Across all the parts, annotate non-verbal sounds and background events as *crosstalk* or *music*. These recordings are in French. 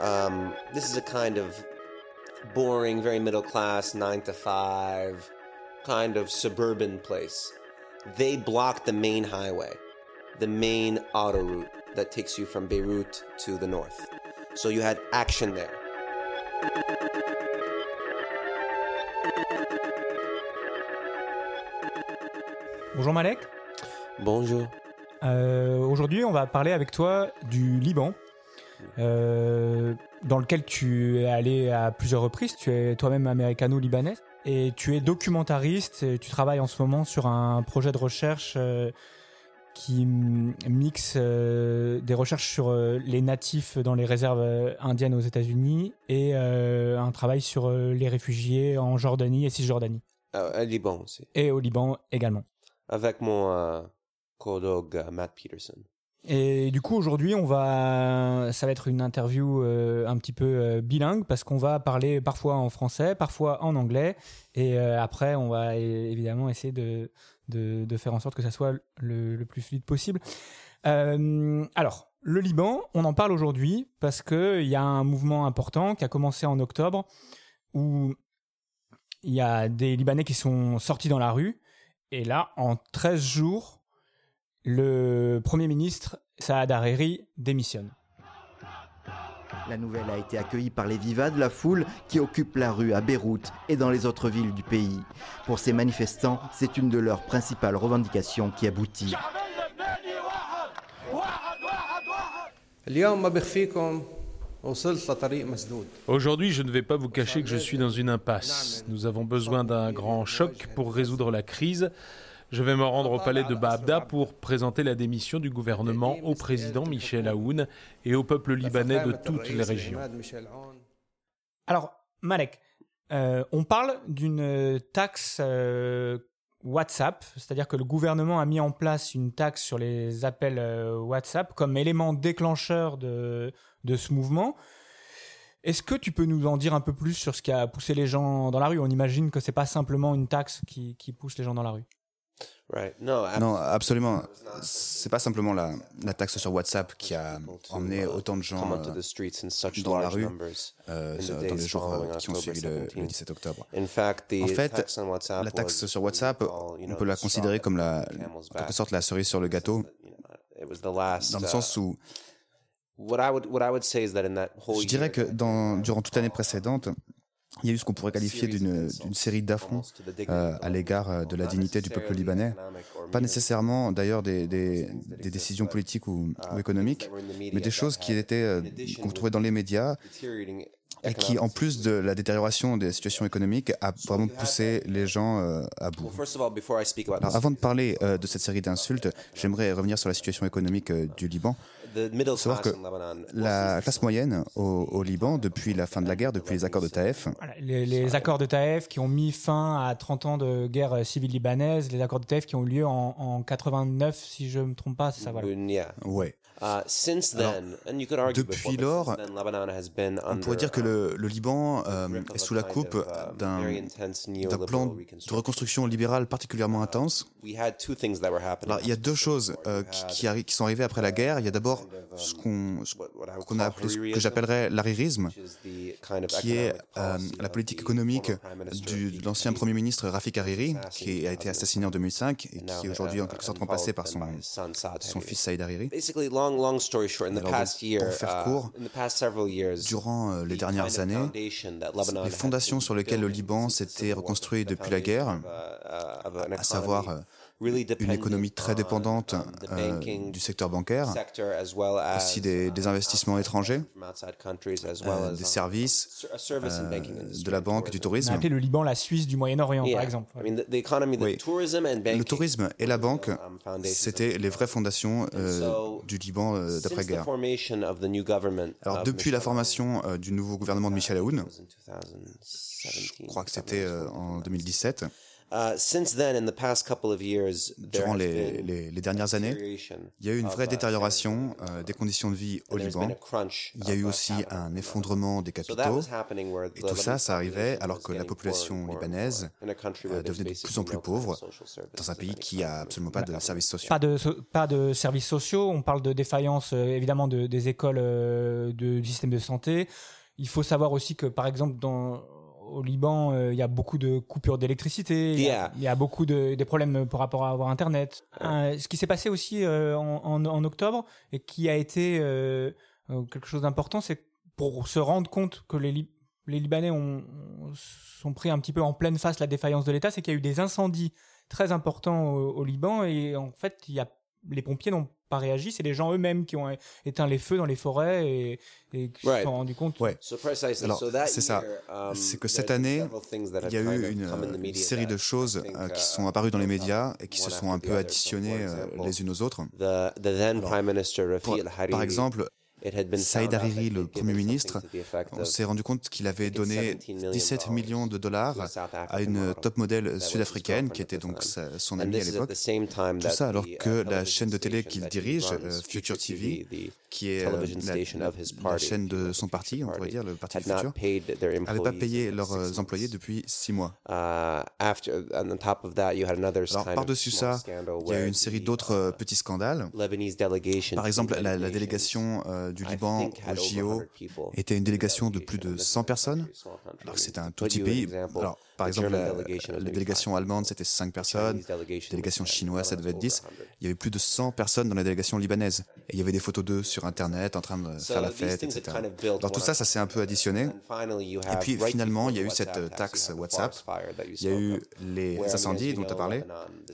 Um, this is a kind of boring, very middle class, nine to five, kind of suburban place. They block the main highway, the main auto route that takes you from Beirut to the north. So you had action there. Bonjour Malek. Bonjour. Euh, Aujourd'hui, on va parler avec toi du Liban, euh, dans lequel tu es allé à plusieurs reprises. Tu es toi-même américano-libanais et tu es documentariste. Et tu travailles en ce moment sur un projet de recherche euh, qui mixe des recherches sur les natifs dans les réserves indiennes aux États-Unis et un travail sur les réfugiés en Jordanie et Cisjordanie Euh, à Liban aussi. et au Liban également. Avec mon collègue euh, Matt Peterson. Et du coup, aujourd'hui, on va, ça va être une interview euh, un petit peu euh, bilingue parce qu'on va parler parfois en français, parfois en anglais, et après, on va évidemment essayer de, de, de faire en sorte que ça soit le, le plus fluide possible. Alors, le Liban, on en parle aujourd'hui parce que il y a un mouvement important qui a commencé en octobre où il y a des Libanais qui sont sortis dans la rue, et là, en 13 jours, le Premier ministre Saad Hariri démissionne. La nouvelle a été accueillie par les vivas de la foule qui occupe la rue à Beyrouth et dans les autres villes du pays. Pour ces manifestants, c'est une de leurs principales revendications qui aboutit. Aujourd'hui, je ne vais pas vous cacher que je suis dans une impasse. Nous avons besoin d'un grand choc pour résoudre la crise. Je vais me rendre au palais de Baabda pour présenter la démission du gouvernement au président Michel Aoun et au peuple libanais de toutes les régions. Alors, Malek, euh, on parle d'une taxe euh, WhatsApp, c'est-à-dire que le gouvernement a mis en place une taxe sur les appels euh, WhatsApp comme élément déclencheur de, de ce mouvement. Est-ce que tu peux nous en dire un peu plus sur ce qui a poussé les gens dans la rue? On imagine que c'est pas simplement une taxe qui, qui pousse les gens dans la rue. Right. No, ab- Non, absolument. C'est pas simplement la, la taxe sur WhatsApp qui a emmené autant de gens euh, dans la rue euh, dans les jours euh, qui ont suivi le, 17. le 17 octobre. In fact, the En fait, tax on WhatsApp La taxe sur WhatsApp, on peut la considérer comme la, en quelque sorte la cerise sur le gâteau, You know, it was the last. dans le uh, sens où what I would what I would say is that in that whole je dirais que dans, durant toute l'année précédente, il y a eu ce qu'on pourrait qualifier d'une série d'affronts euh, à l'égard euh, de la dignité du peuple libanais. Pas nécessairement d'ailleurs des, des, des décisions politiques ou, ou économiques, mais des choses qui étaient euh, qu'on trouvait dans les médias et qui, en plus de la détérioration des situations économiques, a vraiment poussé les gens euh, à bout. Alors, avant de parler euh, de cette série d'insultes, j'aimerais revenir sur la situation économique du Liban. The middle savoir class que in Lebanon, La classe moyenne au, au Liban, depuis la fin de la guerre, depuis les accords de Taïf, Voilà, les, les accords de Taïf qui ont mis fin à 30 ans de guerre euh, civile libanaise, les accords de Taïf qui ont eu lieu en, en 89, si je me trompe pas, c'est ça, voilà. ouais. Uh, since Alors, then, and you could argue depuis lors, On pourrait dire que le, le Liban euh, est sous la coupe um, d'un intense plan de reconstruction. libérale particulièrement intense. Happening. Alors, il y a deux choses euh, qui, qui, arri- qui sont arrivées après la guerre. Il y a d'abord ce qu'on qu'on a appelé, ce que j'appellerais of qui est euh, la politique the économique du, de l'ancien Premier ministre Rafik Hariri, qui a été assassiné en 2005 et qui est aujourd'hui en uh, quelque sorte remplacé par son, fils Saïd Hariri. Basically, long, long story short, in the Alors, past donc, year, pour faire uh, court, in the past several years, Durant les dernières années, les fondations sur lesquelles le Liban s'était reconstruit depuis la guerre, uh, uh, à savoir euh, une économie très dépendante the euh, banking du secteur bancaire, sector as well as, aussi des, des uh, investissements étrangers, from outside countries as well euh, as, des um, services, euh, de la and banque, du tourism. On a tourisme. appelé le Liban la Suisse du Moyen-Orient, par exemple. Oui. Le tourisme et la banque, um, foundations c'était les vraies fondations euh, du Liban euh, d'après-guerre. Alors depuis la formation euh, du nouveau gouvernement de Michel Aoun, Aoun, it was in 2017, je crois que c'était euh, en 2017, Durant les, les, les, dernières années, il y a eu une vraie uh, détérioration euh, des conditions de vie au Liban. Il y a eu aussi un effondrement des capitaux. Et tout ça, ça arrivait alors que la population libanaise euh, devenait de plus en plus pauvre dans un pays qui a absolument pas de services sociaux. Pas de, pas de services sociaux. On parle de défaillance euh, évidemment de, des écoles de, du système de santé. Il faut savoir aussi que, par exemple, dans, au Liban, euh, il y a beaucoup de coupures d'électricité, il y, a beaucoup de des problèmes par rapport à avoir Internet. ce qui s'est passé aussi euh, en, en, octobre et qui a été euh, quelque chose d'important, c'est pour se rendre compte que les, les Libanais ont, sont pris un petit peu en pleine face la défaillance de l'État, c'est qu'il y a eu des incendies très importants au, au Liban et en fait, il y a les pompiers n'ont pas réagi, c'est les gens eux-mêmes qui ont éteint les feux dans les forêts et, et qui se sont rendus compte. Ouais. Alors, c'est ça. Um, c'est que cette année, il y a eu une, série de choses euh, qui sont apparues dans les médias et qui se sont un peu additionnées euh, les unes aux autres. par exemple, Saïd Hariri, le Premier ministre, on s'est rendu compte qu'il avait donné 17 millions de dollars à une top modèle sud-africaine, qui était donc son amie à l'époque. Tout ça alors que la chaîne de télé qu'il dirige, euh, Future TV, qui est euh, la, chaîne de son parti, on pourrait dire, le Parti du Futur, n'avait pas payé leurs euh, employés depuis six mois. Alors, par-dessus ça, il y a eu une série d'autres petits scandales. Par exemple, la, délégation du Liban au JO était une délégation de plus de 100 personnes. Alors c'était un tout petit pays. Alors, par exemple, la, délégation allemande, c'était 5 personnes. La délégation chinoise, ça devait être 10. Il y avait plus de 100 personnes dans la délégation libanaise. Et il y avait des photos d'eux sur Internet en train de faire la fête, etc. Alors tout ça, ça s'est un peu additionné. Et puis finalement, il y a eu cette taxe WhatsApp. Il y a eu les incendies dont tu as parlé.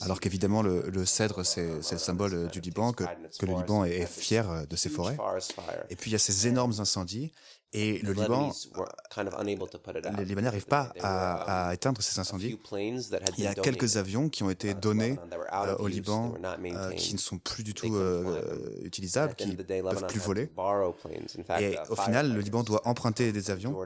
Alors qu'évidemment, le, cèdre, c'est le symbole du Liban, que, que le Liban est fier de ses forêts. Et puis il y a ces énormes incendies. Et le Liban, les Libanais n'arrivent pas à, à, éteindre ces incendies. Il y a quelques avions qui ont été uh, donnés euh, au Liban euh, qui ne sont plus du tout euh, utilisables, qui ne peuvent plus voler. Et au final, le Liban doit emprunter des avions,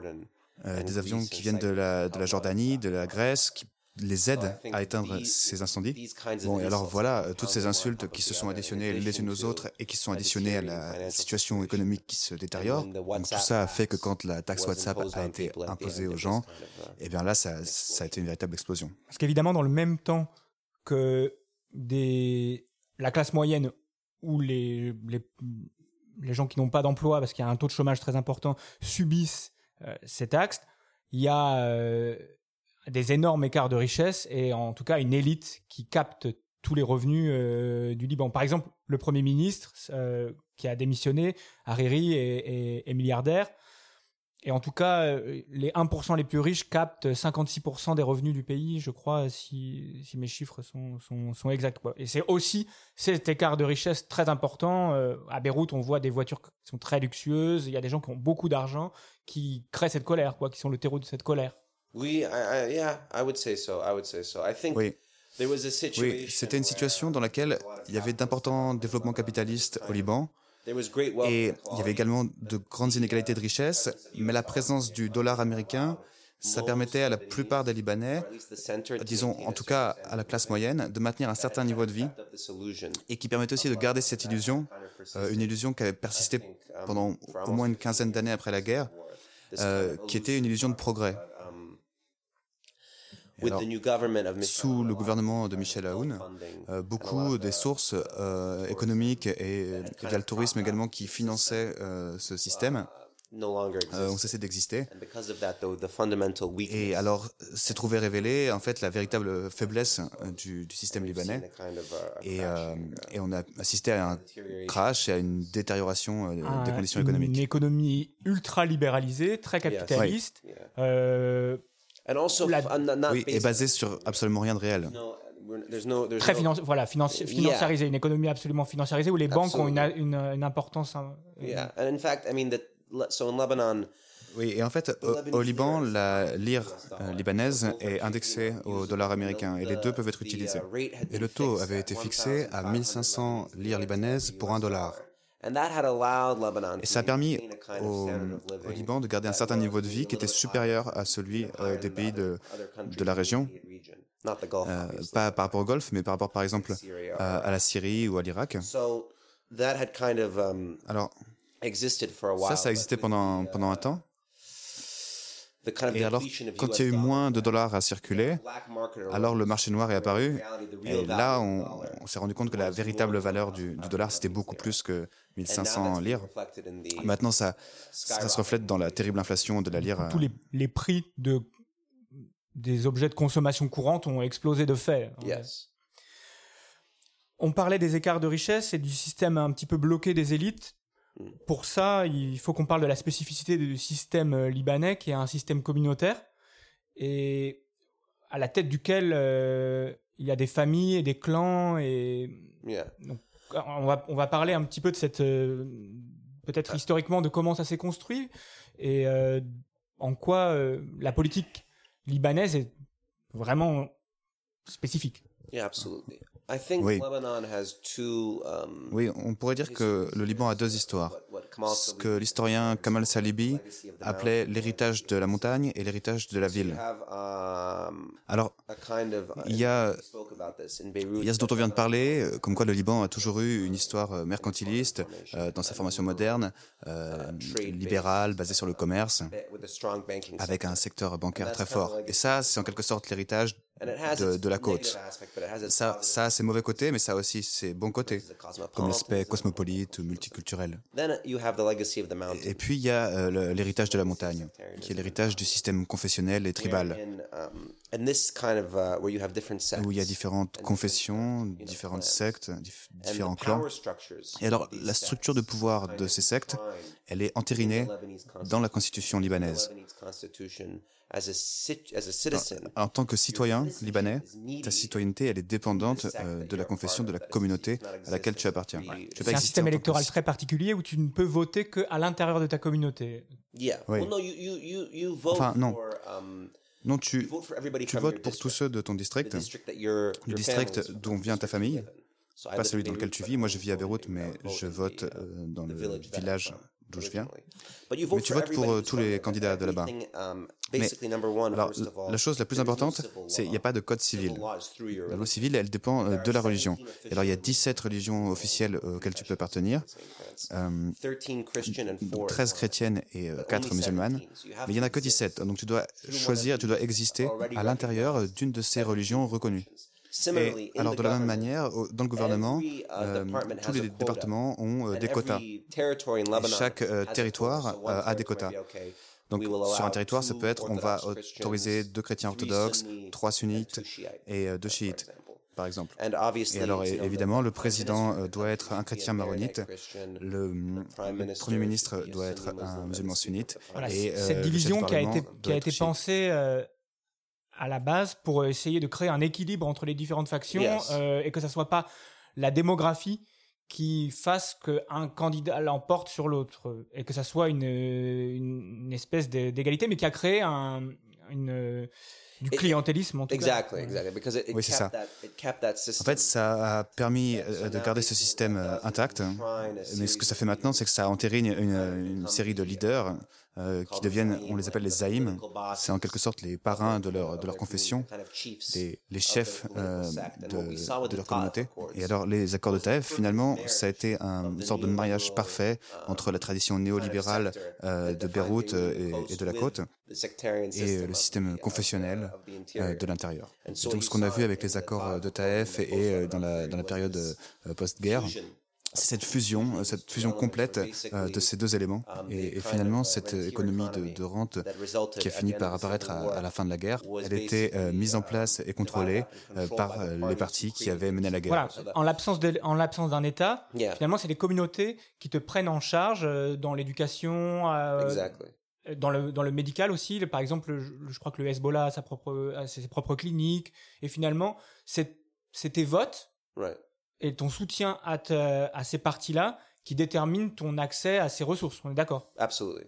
des avions qui viennent de la, de la Jordanie, de la Grèce, qui les aide à éteindre ces incendies. Bon, et alors voilà, toutes ces insultes qui se sont additionnées les unes aux autres et qui sont additionnées à la situation économique qui se détériore. Donc tout ça a fait que quand la taxe WhatsApp a été imposée aux gens, et eh bien là, ça, ça a été une véritable explosion. Parce qu'évidemment, dans le même temps que des... la classe moyenne ou les, les, les gens qui n'ont pas d'emploi parce qu'il y a un taux de chômage très important subissent euh, ces taxes, il y a... Euh, des énormes écarts de richesse et en tout cas une élite qui capte tous les revenus euh, du Liban. Par exemple, le Premier ministre euh, qui a démissionné, Hariri, est, milliardaire. Et en tout cas, euh, les 1% les plus riches captent 56% des revenus du pays, je crois, si, mes chiffres sont exacts. Et c'est aussi cet écart de richesse très important. à Beyrouth, on voit des voitures qui sont très luxueuses. Il y a des gens qui ont beaucoup d'argent qui créent cette colère, quoi, qui sont le terreau de cette colère. Oui, yeah, I would say so. I would say so. I think oui. Oui, c'était une situation dans laquelle il y avait d'importants développements capitalistes au Liban. Et il y avait également de grandes inégalités de richesse, mais la présence du dollar américain, ça permettait à la plupart des Libanais, disons en tout cas à la classe moyenne, de maintenir un certain niveau de vie et qui permettait aussi de garder cette illusion, euh, une illusion qui avait persisté pendant au moins une quinzaine d'années après la guerre, euh, qui était une illusion de progrès sous le gouvernement de Michel Aoun, euh, beaucoup des sources euh, économiques et il y a le tourisme également qui finançaient euh, ce système ont cessé d'exister. Et alors, s'est trouvé révélé en fait la véritable faiblesse du, système libanais. Et, et, on a assisté à un crash et à une détérioration des conditions économiques. Une économie ultra libéralisée, très capitaliste. Oui, et basé sur absolument rien de réel. Très voilà, financiarisé, une économie absolument financiarisée où les banques ont une, une, importance. Oui, et en fait, au, Liban, la lire euh, libanaise est indexée au dollar américain et les deux peuvent être utilisés. Et le taux avait été fixé à 1500 lire libanaises pour un dollar. Et ça a permis au, au Liban de garder un certain niveau de vie qui était supérieur à celui euh, des pays de, de la région. Euh, pas par rapport au Golfe, mais par rapport par exemple à, à la Syrie ou à l'Irak. Alors, ça, ça a existé pendant, pendant un temps. Et alors, quand il y a eu moins de dollars à circuler, alors le marché noir est apparu. Et là, on, s'est rendu compte que la véritable valeur du, dollar, c'était beaucoup plus que 1500 lire. Maintenant, ça, ça se reflète dans la terrible inflation de la lire. Tous les, les prix de, des objets de consommation courante ont explosé de fait. On parlait des écarts de richesse et du système un petit peu bloqué des élites. Pour ça, il faut qu'on parle de la spécificité du système euh, libanais, qui est un système communautaire, et à la tête duquel euh, il y a des familles et des clans. Et on va on va parler un petit peu de cette euh, peut-être historiquement de comment ça s'est construit et en quoi la politique libanaise est vraiment spécifique. Yeah. Oui. oui, on pourrait dire que le Liban a deux histoires. Ce que l'historien Kamal Salibi appelait l'héritage de la montagne et l'héritage de la ville. Um, Alors, il y, a, il y a ce dont on vient de parler, euh, comme quoi le Liban a toujours eu une histoire euh, mercantiliste euh, dans sa formation moderne, libérale, basée sur le commerce, avec un secteur bancaire très fort. Et ça, c'est en quelque sorte l'héritage de, la côte. Ça, ça a ses mauvais côtés, mais ça a aussi ses bons côtés, comme l'aspect cosmopolite ou multiculturel. Et puis il y a euh, l'héritage de la montagne, qui est l'héritage du système confessionnel et tribal, où il y a différentes confessions, différentes sectes, différents clans. Et alors la structure de pouvoir de ces sectes, elle est entérinée dans la constitution libanaise. En tant que citoyen libanais, ta citoyenneté, elle est dépendante euh, de la confession de la communauté à laquelle tu appartiens. C'est un système électoral très particulier où tu ne peux voter qu'à l'intérieur de ta communauté. Oui. Enfin, non. Non, tu, tu votes pour tous ceux de ton district, du district dont vient ta famille, pas celui dans lequel tu vis. Moi, je vis à Beyrouth, mais je vote euh, dans le village d'où je viens. Mais tu votes pour euh, tous les candidats de là-bas. Mais alors, la chose la plus importante, c'est qu'il n'y a pas de code civil. La loi civile, elle dépend euh, de la religion. Et alors, il y a 17 religions officielles auxquelles tu peux appartenir, euh, 13 chrétiennes et 4 musulmanes. Mais il n'y en a que 17. Donc, tu dois choisir, tu dois exister à l'intérieur d'une de ces religions reconnues. Et alors de la même manière, dans le gouvernement, uh, euh, tous les départements ont euh, des quotas. chaque euh, territoire a des quotas. Donc sur un territoire, ça peut être, on va autoriser deux chrétiens orthodoxes, trois sunnites et deux chiites par exemple. Et alors, évidemment, le président doit être un chrétien maronite, le, premier ministre doit être un musulman sunnite. et, cette division qui a été, qui a été pensée à la base pour essayer de créer un équilibre entre les différentes factions euh, et que ça soit pas la démographie qui fasse qu'un candidat l'emporte sur l'autre et que ça soit une, une espèce d'égalité mais qui a créé un, une du clientélisme en tout exactly, cas. Exactly, oui, c'est ça. en fait, ça a permis euh, de garder ce système euh, intact. Mais ce que ça fait maintenant, c'est que ça entérine une, une série de leaders euh, qui deviennent, on les appelle les zaïms, c'est en quelque sorte les parrains de leur, de leur confession, les, les chefs euh, de, de, leur communauté. Et alors les accords de Taïf, finalement, ça a été un, une sorte de mariage parfait entre la tradition néolibérale euh, de Beyrouth et, et, de la côte et le système confessionnel de l'intérieur. Donc ce qu'on a vu avec les accords de Taïf et, dans, la, dans la période post-guerre, c'est cette fusion, euh, cette fusion complète euh, de ces deux éléments. Et, finalement, cette économie de, rente qui a fini par apparaître à, la fin de la guerre, elle était euh, mise en place et contrôlée par les partis qui avaient mené la guerre. Voilà. En l'absence d'un État, finalement, c'est les communautés qui te prennent en charge dans l'éducation. Dans le, dans le médical aussi, par exemple, je, crois que le Hezbollah a, sa propre, ses propres cliniques, et finalement, c'est tes votes et ton soutien à, à ces partis-là qui détermine ton accès à ces ressources. On est d'accord? Absolutely.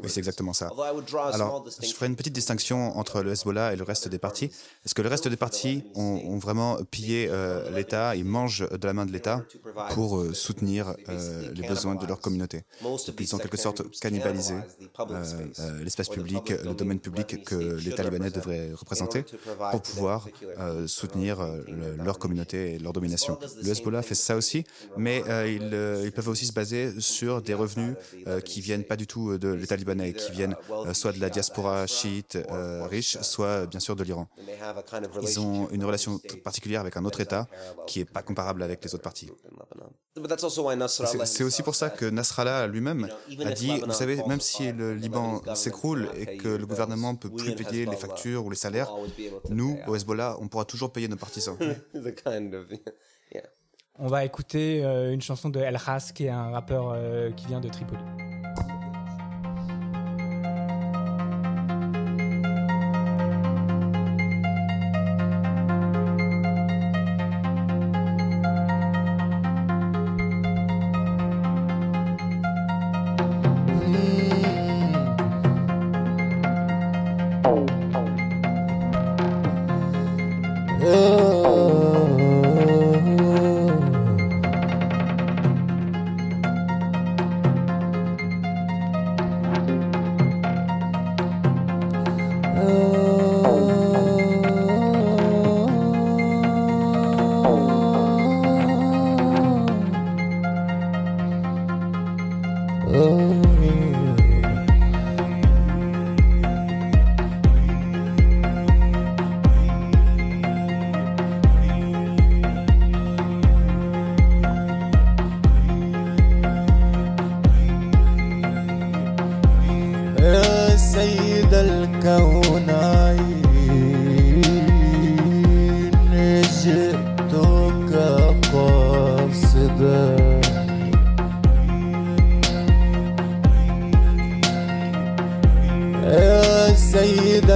Oui, c'est exactement ça. Although I would draw a small Alors, je distinction. ferai une petite distinction entre le Hezbollah et le reste des partis. Est-ce que le reste des partis ont, ont vraiment pillé euh, l'État, ils mangent de la main de l'État pour euh, soutenir euh, les besoins de leur communauté? Most of these Ils ont en quelque sorte cannibalisé euh, euh, l'espace public, public le domain domaine public the que l'État should libanais represent devrait représenter pour pouvoir euh, soutenir euh, le- leur domination. communauté et leur domination. Le Hezbollah fait ça aussi, mais euh, ils, euh, ils peuvent aussi se baser sur des revenus euh, qui viennent pas du tout de l'État libanais, qui viennent euh, soit de la diaspora chiite euh, riche, soit euh, bien sûr de l'Iran. Ils ont une relation particulière avec un autre État qui est pas comparable avec les autres partis. c'est aussi pour ça que Nasrallah lui-même a dit, vous savez, même si le Liban s'écroule et que le gouvernement ne peut plus payer les factures ou les salaires, nous, au Hezbollah, on pourra toujours payer nos partisans. *laughs* On va écouter euh, une chanson de El Ras, qui est un rappeur euh, qui vient de Tripoli. سيد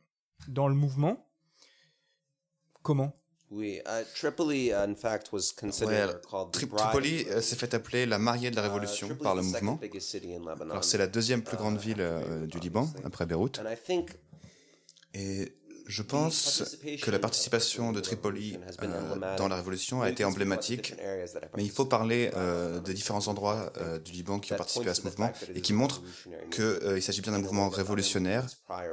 dans le mouvement. Comment? We uh, Tripoli, uh, in fact, was Ouais, considered called the Tri- bride Tripoli euh, s'est fait appeler la mariée de la Uh, révolution par le mouvement. Alors c'est la deuxième plus grande ville euh, du Liban, après Beyrouth. And I think Et je pense que la participation de Tripoli euh, dans la révolution a été emblématique. Mais il faut parler euh, des différents endroits euh, du Liban qui ont participé à ce mouvement et qui montrent qu'il s'agit bien d'un mouvement révolutionnaire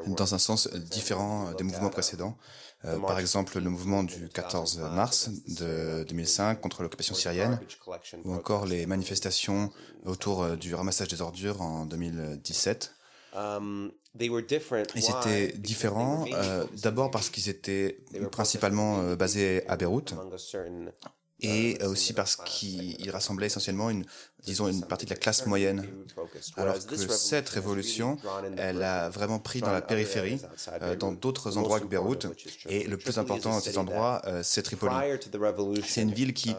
dans un sens différent des mouvements précédents. Par exemple, le mouvement du 14 mars de 2005 contre l'occupation syrienne, ou encore les manifestations autour du ramassage des ordures en 2017. Ils étaient différents, euh, d'abord parce qu'ils étaient principalement euh, basés à Beyrouth, et euh, aussi parce qu'il il rassemblait essentiellement une, disons, une partie de la classe moyenne. Alors que cette révolution, elle a vraiment pris dans la périphérie, euh, dans d'autres endroits que Beyrouth, et le plus important dans cet endroit, euh, c'est Tripoli. C'est une ville qui,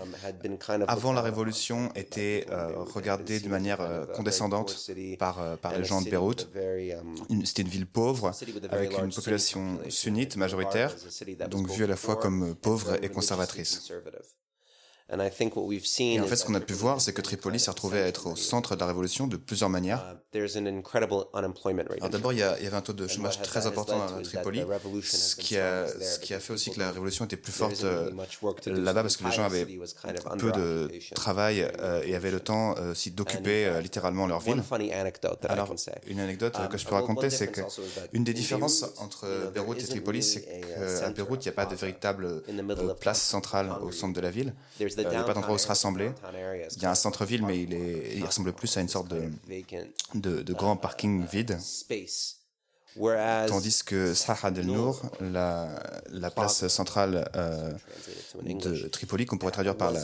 avant la révolution, était euh, regardée de manière condescendante par, par les gens de Beyrouth. C'était une ville pauvre, avec une population sunnite majoritaire, donc vue à la fois comme pauvre et conservatrice. Et en fait, ce qu'on a pu voir, c'est que Tripoli s'est retrouvé à être au centre de la révolution de plusieurs manières. Alors d'abord, il y, a- il y avait un taux de chômage très important à Tripoli, ce qui a, ce qui a fait aussi que la révolution était plus forte euh, là-bas parce que les gens avaient peu de travail euh, et avaient le temps euh, aussi d'occuper euh, littéralement leur ville. Alors, une anecdote euh, que je peux raconter, c'est que une des différences entre Beyrouth et Tripoli, c'est qu'à Beyrouth, il n'y a pas de véritable place centrale au centre de la ville. Euh, Il n'y a pas d'endroit où se rassembler. Il y a un centre-ville, mais il, ressemble plus à une sorte de, grand parking vide. Tandis que Saha del Nour, la, la place centrale euh, de Tripoli, qu'on pourrait traduire par la,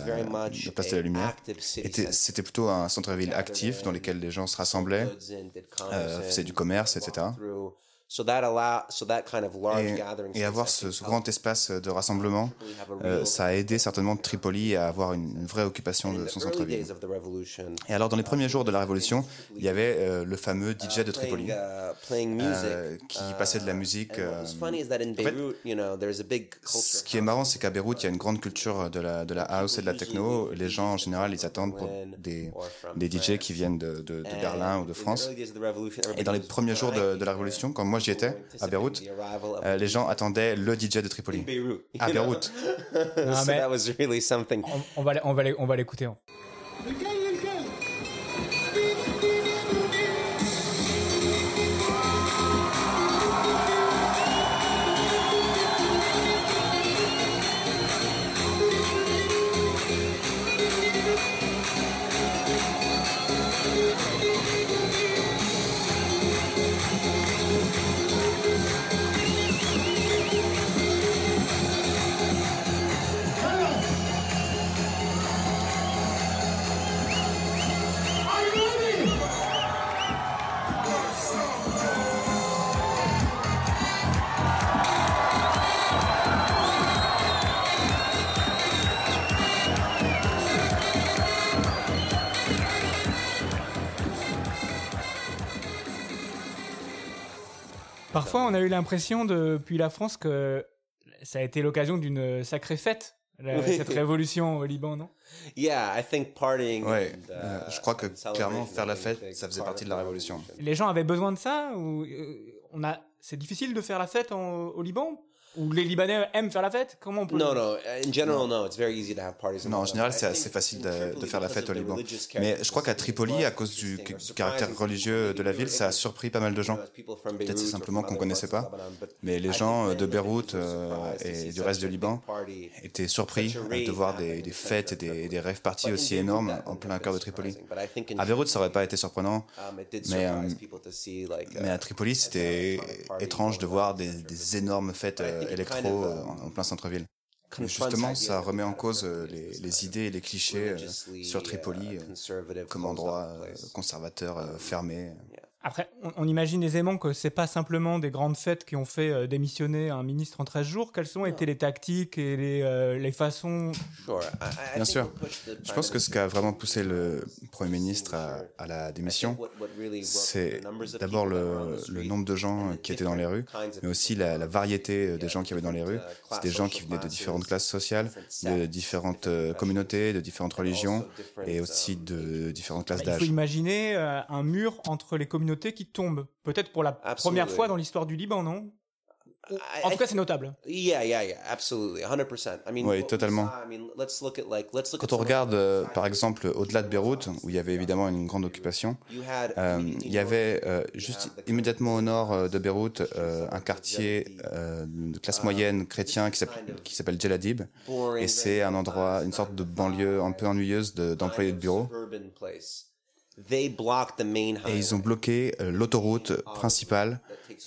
la place de la lumière, était- c'était plutôt un centre-ville actif dans lequel les gens se rassemblaient, euh, faisaient du commerce, etc. Et, et avoir ce, ce grand espace de rassemblement, euh, ça a aidé certainement Tripoli à avoir une, une vraie occupation de son centre-ville. Et alors, dans les premiers jours de la Révolution, il y avait euh, le fameux DJ de Tripoli euh, qui passait de la musique. euh, ce qui est marrant, c'est qu'à Beyrouth, il y a une grande culture de la, de la house et de la techno. Les gens, en général, ils attendent pour des, des DJ qui viennent de, de- de Berlin ou de France. Et dans les premiers jours de, de la Révolution, quand moi j'y étais, à Beyrouth, euh, les gens attendaient le DJ de Tripoli. À Beyrouth. *laughs* Non, mais- va, on va l'écouter. hein. On a eu l'impression depuis la France que ça a été l'occasion d'une sacrée fête, la- Oui. cette révolution au Liban, non? Yeah, I think partying. Ouais, and, euh, uh, je crois que clairement is faire la fête, ça faisait part partie of de la the révolution. Les gens avaient besoin de ça ou euh, on a c'est difficile de faire la fête en- au Liban? Ou les Libanais aiment faire la fête? Comment on peut No, no. In general, no. It's very easy to have parties. in Non, en général, c'est assez facile de, faire la because fête au of the Liban. religious Mais je crois qu'à Tripoli, à cause du caractère religieux de la ville, ça a surpris pas mal de gens. Peut-être c'est simplement qu'on connaissait pas, mais les gens euh, de Beyrouth euh, et du reste du Liban étaient surpris de voir des, des fêtes et des, des rêves parties aussi énormes en plein cœur de Tripoli. À Beyrouth, ça aurait pas été surprenant, mais, euh, mais à Tripoli, c'était étrange de voir des, des énormes fêtes euh, électro euh, en plein centre-ville. Justement, ça remet en cause euh, les, les idées et les clichés euh, sur Tripoli euh, comme endroit euh, conservateur euh, fermé. Après, on, on imagine aisément que c'est pas simplement des grandes fêtes qui ont fait euh, démissionner un ministre en 13 jours. Quelles ont été les tactiques et les, euh, les façons Bien sûr. Je pense que ce qui a vraiment poussé le Premier ministre à, à la démission, c'est d'abord le, le nombre de gens qui étaient dans les rues, mais aussi la, la variété des gens qui avaient dans les rues. C'est des gens qui venaient de différentes classes sociales, de différentes euh, communautés, de différentes religions, et aussi de différentes classes Bah, Il faut d'âge. imaginer euh, un mur entre les communautés qui tombe. Peut-être pour la première fois dans l'histoire du Liban, non? En tout cas, c'est notable. Yeah, yeah, yeah, absolutely, 100%. I mean, Oui, totalement. saw, I mean, let's look at like let's look Quand at on regarde, euh, par exemple, au-delà de Beyrouth, où il y avait évidemment une grande occupation, euh, il y avait euh, juste immédiatement au nord de Beyrouth euh, un quartier euh, de classe moyenne chrétien qui s'appelle Jeladib, et c'est un endroit, une sorte de banlieue un peu ennuyeuse de- d'employés de bureau. Et ils ont bloqué euh, l'autoroute principale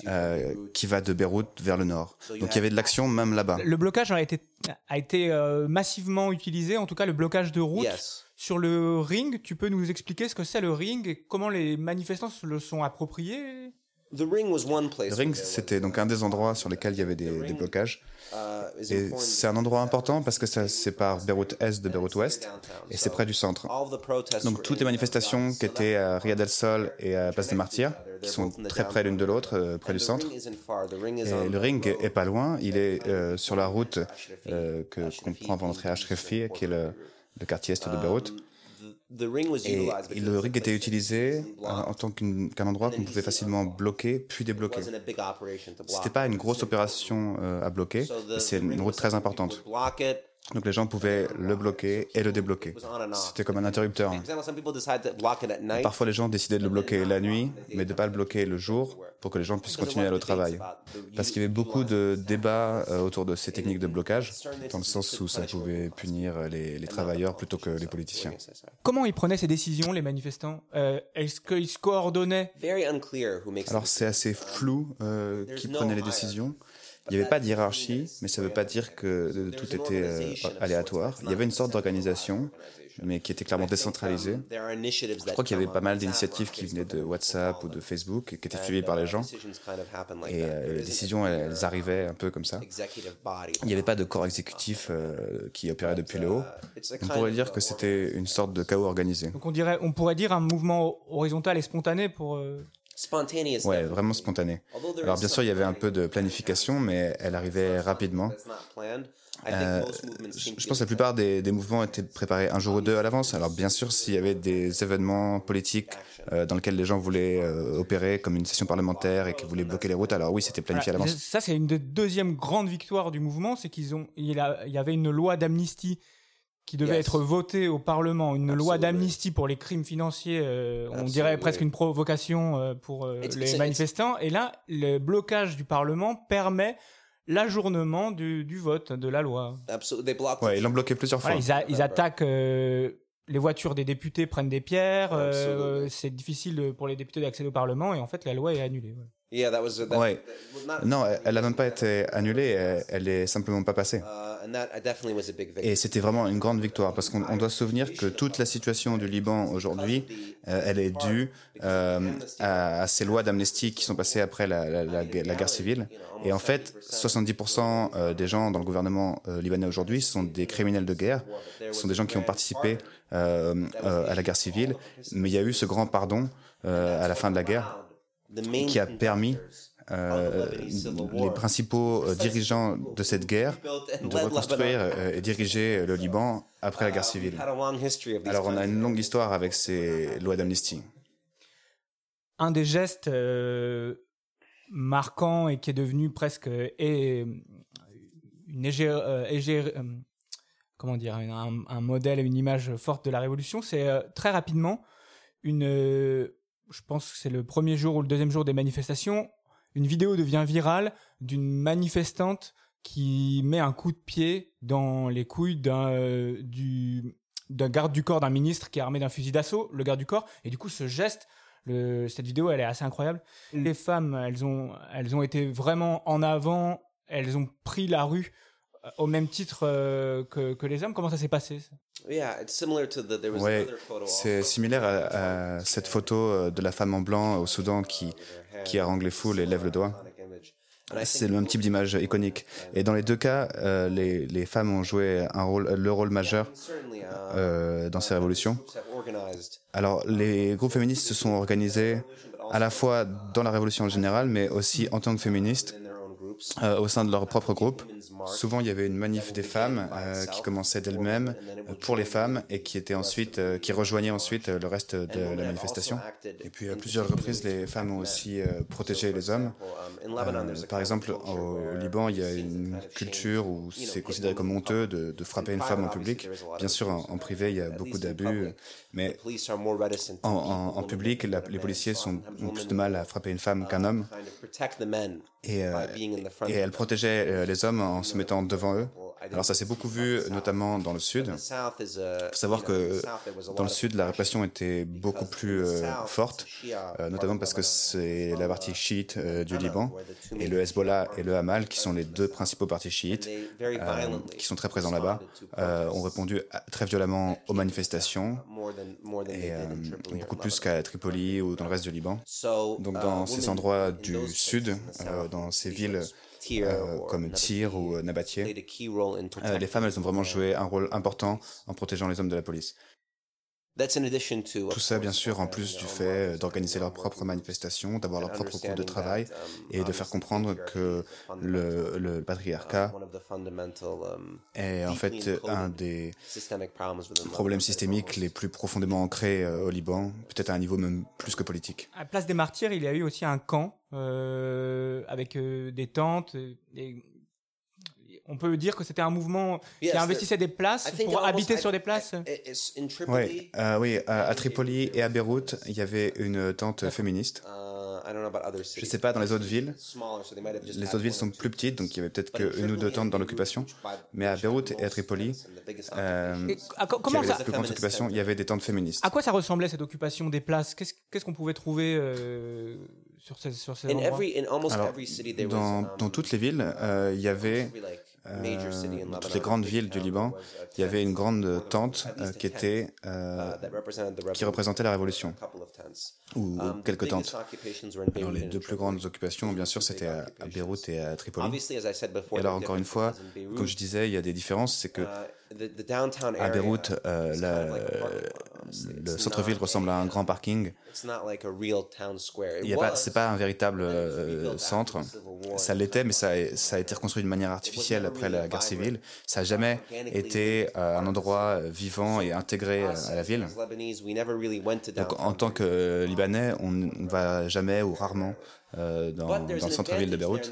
euh, qui va de Beyrouth vers le nord. Donc il y avait de l'action même là-bas. Le blocage a été, a été euh, massivement utilisé, en tout cas le blocage de route. Yes. Sur le ring, tu peux nous expliquer ce que c'est le ring et comment les manifestants se le sont appropriés? The ring was one place. Le ring, c'était donc un des endroits sur lesquels il y avait des, des blocages. uh, Et c'est un endroit important parce que ça sépare Beyrouth Est de Beyrouth Ouest et c'est près du centre. Donc toutes les manifestations qui étaient à Riyad El Sol et à Place des Martyrs, qui sont très près l'une de l'autre, euh, près du centre. Et le ring est pas loin, il est euh, sur la route euh, que qu'on prend pour entrer à Ashrefi, qui est le, le quartier est de Beyrouth. Et le ring était it utilisé en tant qu'un endroit qu'on pouvait facilement bloquer puis débloquer. C'était pas une grosse opération euh, à bloquer, c'est une route très importante. Donc les gens pouvaient le bloquer et le débloquer. C'était comme un interrupteur. Parfois les gens décidaient de le bloquer la nuit, mais de pas le bloquer le jour pour que les gens puissent continuer à aller au travail. Parce qu'il y avait beaucoup de débats euh, autour de ces techniques de blocage, dans le sens où ça pouvait punir les, les travailleurs plutôt que les politiciens. Comment ils prenaient ces décisions, les manifestants? Euh, Est-ce qu'ils se coordonnaient Alors c'est assez flou euh, qui prenait les décisions. Il n'y avait pas de hiérarchie, mais ça ne veut pas dire que euh, tout était euh, aléatoire. Il y avait une sorte d'organisation, mais qui était clairement décentralisée. Je crois qu'il y avait pas mal d'initiatives qui venaient de WhatsApp ou de Facebook, qui étaient suivies par les gens. Et euh, les décisions, elles, arrivaient un peu comme ça. Il n'y avait pas de corps exécutif qui opérait depuis le haut. On pourrait dire que c'était une sorte de chaos organisé. Donc on, dirait, on pourrait dire un mouvement horizontal et spontané pour... Ouais, vraiment spontané. Alors bien sûr, il y avait un planning, peu de planification, mais elle arrivait rapidement. Euh, think most movements je pense que la plupart des, des mouvements étaient préparés un jour ou deux à l'avance. Alors bien sûr, s'il y avait des événements politiques euh, dans lesquels les gens voulaient euh, opérer, comme une session parlementaire et qu'ils voulaient bloquer les routes, alors oui, c'était planifié à l'avance. Ça, c'est une des deuxièmes grandes victoires du mouvement, c'est qu'ils ont, il, a- il y avait une loi d'amnistie qui devait Yes. être votée au Parlement, une loi d'amnistie pour les crimes financiers, euh, on dirait presque une provocation euh, pour euh, It's- les it's- manifestants. Et là, le blocage du Parlement permet l'ajournement du, du vote de la loi. Absolutely. They blocked Ouais, ils l'ont bloqué plusieurs fois. Voilà, ils, a- ils attaquent. Les voitures des députés prennent des pierres. euh, c'est difficile pour les députés d'accéder au Parlement et en fait la loi est annulée. ouais. Yeah, that was that, Ouais. that was not, Non, elle- n'a même pas été annulée, elle, elle est simplement pas passée. uh, and that definitely was a big victory. Et c'était vraiment une grande victoire parce qu'on on doit se souvenir que toute la situation du Liban aujourd'hui, euh, elle est due euh, à, à ces lois d'amnistie qui sont passées après la, la- la gue- la guerre civile. Et en fait, 70% euh, des gens dans le gouvernement libanais aujourd'hui sont des criminels de guerre, ce sont des gens qui ont participé à la guerre civile. Mais il y a eu ce grand pardon euh, à la fin de la guerre qui a permis euh, les principaux euh, dirigeants de cette guerre de reconstruire euh, et diriger le Liban après la guerre civile. Alors on a une longue histoire avec ces lois d'amnistie. un des gestes euh, marquants et qui est devenu presque euh, une égé- euh, égé- euh, comment dire un, un modèle une image forte de la révolution c'est euh, très rapidement une euh, je pense que c'est le premier jour ou le deuxième jour des manifestations une vidéo devient virale d'une manifestante qui met un coup de pied dans les couilles d'un euh, du d'un garde du corps d'un ministre qui est armé d'un fusil d'assaut le garde du corps et du coup ce geste le- cette vidéo, elle est assez incroyable. Les femmes, elles ont, elles ont été vraiment en avant. Elles ont pris la rue au même titre euh, que, que les hommes. Comment ça s'est passé ça? Yeah, it's similar to the there was Ouais, another photo c'est similaire à, à cette photo euh, de la femme en blanc au Soudan qui, qui harangue les foules et lève le doigt. Iconic image. And I C'est le même type d'image iconique. Et dans les deux cas, euh, les, les femmes ont joué un rôle, le rôle majeur certainly euh, dans ces révolutions. groups have organized Alors, les groupes féministes se sont organisés à la fois dans la révolution en général, mais aussi en tant que féministes euh, au sein de leur propre groupe. Souvent, il y avait une manif des femmes euh, qui commençait d'elles-mêmes euh, pour les femmes et qui était ensuite, qui rejoignait ensuite le reste de la manifestation. Et puis, à plusieurs reprises, les femmes ont aussi protégé les hommes. Par exemple, au Liban, il y a une culture où c'est considéré comme honteux de, frapper une femme en public. Bien sûr, en, privé, il y a beaucoup d'abus, mais en, public, les policiers ont plus de mal à frapper une femme qu'un homme. Et, euh, elle protégeait euh, les hommes en se mettant devant eux. Alors ça s'est beaucoup vu, notamment dans le sud. Il faut savoir que dans le sud, la répression était beaucoup plus euh, forte, euh, notamment parce que c'est la partie chiite euh, du Liban, et le Hezbollah et le Hamal, qui sont les deux principaux partis chiites, qui sont très présents là-bas, ont répondu à- très violemment aux manifestations, et euh, beaucoup plus qu'à Tripoli ou dans le reste du Liban. Donc dans ces endroits du sud, euh, dans ces villes euh, comme Tyr ou Nabatier, les femmes, elles ont vraiment joué un rôle important en protégeant les hommes de la police. Tout ça, bien sûr, en plus du fait euh, d'organiser leurs propres manifestations, d'avoir leur propre groupe de travail et de faire comprendre que le, le patriarcat est en fait un des problèmes systémiques les plus profondément ancrés euh, au Liban, peut-être à un niveau même plus que politique. À Place des Martyrs, il y a eu aussi un camp euh, avec euh, des tentes. et on peut dire que c'était un mouvement qui investissait des places pour habiter sur des places. Oui, euh, oui à, à Tripoli et à Beyrouth, il y avait une tente féministe. Je ne sais pas dans les autres villes. Les autres villes sont plus petites, donc il y avait peut-être qu'une ou deux tentes dans l'occupation. Mais à Beyrouth et à Tripoli, euh, Et à- comment ça, la plus grande occupation, il y avait des tentes féministes. à quoi ça ressemblait cette occupation des places? Qu'est-ce qu'on pouvait trouver euh, sur ces, sur ces endroits? Alors, dans, dans toutes les villes, euh, il y avait, euh, dans toutes les grandes villes du Liban, il y avait une grande tente euh, qui était, euh, qui représentait la révolution, ou quelques tentes. Alors, les deux plus grandes occupations, bien sûr, c'était à, à Beyrouth et à Tripoli. Et alors, encore une fois, comme je disais, il y a des différences, c'est que à Beyrouth, la- le centre-ville ressemble à un grand parking. Il y a pas, c'est pas un véritable euh, centre. Ça l'était, mais ça a, ça a été reconstruit d'une manière artificielle après la guerre civile. Ça n'a jamais été euh, un endroit vivant et intégré euh, à la ville. Donc, en tant que Libanais, on ne va jamais ou rarement euh, dans, dans le centre-ville de Beyrouth.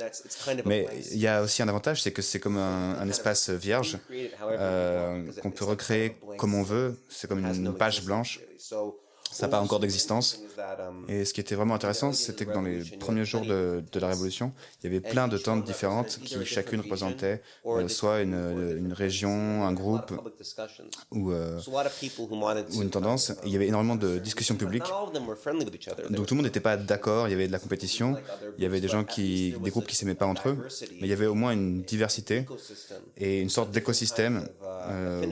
Mais il y a aussi un avantage, c'est que c'est comme un, un espace vierge euh, qu'on peut recréer comme on veut. C'est comme une page blanche. Ça n'a pas encore d'existence. Et ce qui était vraiment intéressant, c'était que dans les premiers jours de, la Révolution, il y avait plein de tentes différentes qui chacune représentait euh, soit une, région, un groupe ou, euh, une tendance. Il y avait énormément de discussions publiques. Donc tout le monde n'était pas d'accord, il y avait de la compétition, il y avait des gens qui, des groupes qui s'aimaient pas entre eux, mais il y avait au moins une diversité et une sorte d'écosystème euh,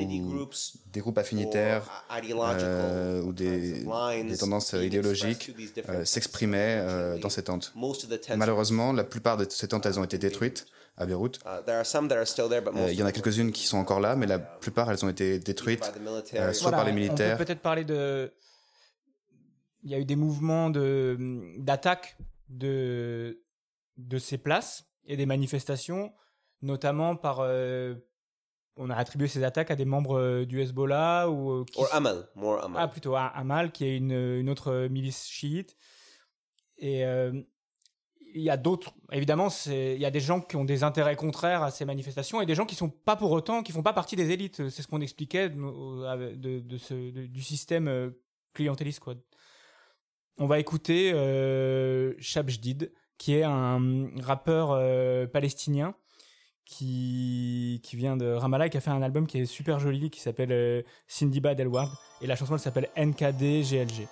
des groupes affinitaires euh, ou des, des tendances idéologiques euh, s'exprimaient euh, dans ces tentes. Malheureusement, la plupart de ces tentes, elles ont été détruites à Beyrouth. Euh, Il y en a quelques-unes qui sont encore là, mais la plupart, elles ont été détruites, euh, soit Voilà, par les militaires. On peut peut-être parler de. Il y a eu des mouvements de d'attaque de de ces places et des manifestations, notamment par. Euh, on a attribué ces attaques à des membres euh, du Hezbollah ou euh, qui- ah plutôt à Hamal qui est une, une autre milice chiite. Et euh, il y a d'autres évidemment il y a des gens qui ont des intérêts contraires à ces manifestations et des gens qui sont pas pour autant qui font pas partie des élites. C'est ce qu'on expliquait de, de, de ce, de- du système euh, clientéliste quoi. On va écouter euh, Chab Jdid qui est un rappeur euh, palestinien qui, vient de Ramallah et qui a fait un album qui est super joli qui s'appelle euh, Cindy Bad Elward et la chanson elle s'appelle NKD GLG.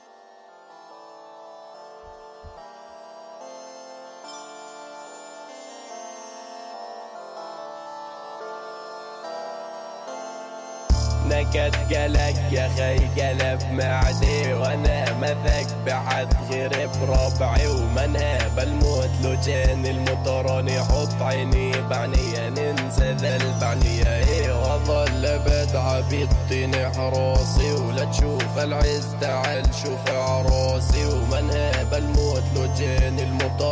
نكد قلق يا خي قلب معدي وأنا مذق بعد غير بربعي ومنهب الموت لو جاني المطرون يحط عيني بعنية ننسى ذا البعنية إيه واظل بدعى بيطيني حروسي ولا تشوف العز تعال شوف عروسي ومنهب الموت لو جاني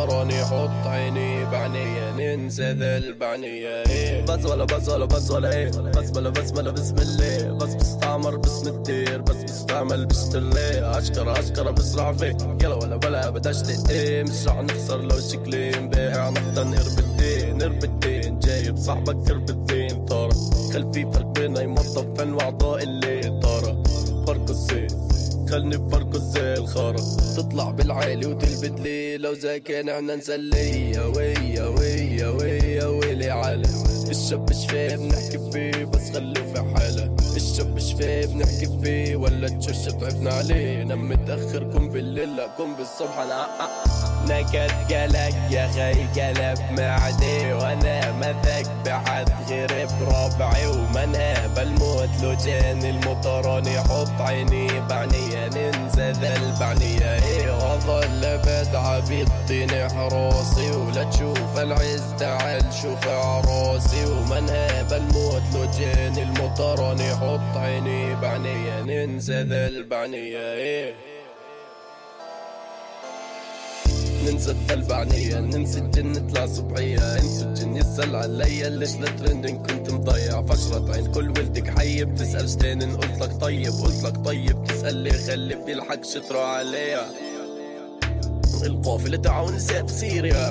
المطرون يحط عيني بعنية ننسى ذا البعنية إيه بس ولا بس ولا بس ولا إيه؟ بس ولا بس ولا بسم الله بس بستعمر باسم الدير بس بستعمل بشتلي أشكر أشكر بسرع فيه يلا ولا ولا بداش تقدم مش رح نخسر لو شكلي مبيع نقدر نهرب الدين نهرب الدين جايب صاحبك كرب الدين طارة خلفي فرق بينا يمطف فن واعضاء اللي طارة فرق الصيف تدخلني بفرق زي الخرا. تطلع بالعالي وتلبد لي لو زي كان إحنا نسلية ويا ويا ويا ويلي على الشاب مش فاهم نحكي بيه بس خليه في حالة. الشاب مش فاهم نحكي بيه ولا تشوش تعبنا عليه. نام متأخر كون بالليل كون بالصبح أنا نكد قلق يا خي قلب معدي وأنا مثق بحد غير بربعي ومنهب الموت لو جاني المطراني حط عيني بعنية ننسى ذا البعنية. إيه وأظل بدعى بيطيني حراسي ولا تشوف العز تعال شوف عروسي ومنهب الموت لو جاني المطراني حط عيني بعنية ننسى ذا البعنية. إيه. ننسى التلبعنية ننسى الجن نطلع صبحية. انسى الجن يسأل عليا ليش لا ترندن كنت مضيع فشرة عين. كل ولدك حي بتسأل شتين. قلت لك طيب قلت لك طيب. تسأل لي خلي في الحق شطرة عليها القافلة تعاون في سيريا.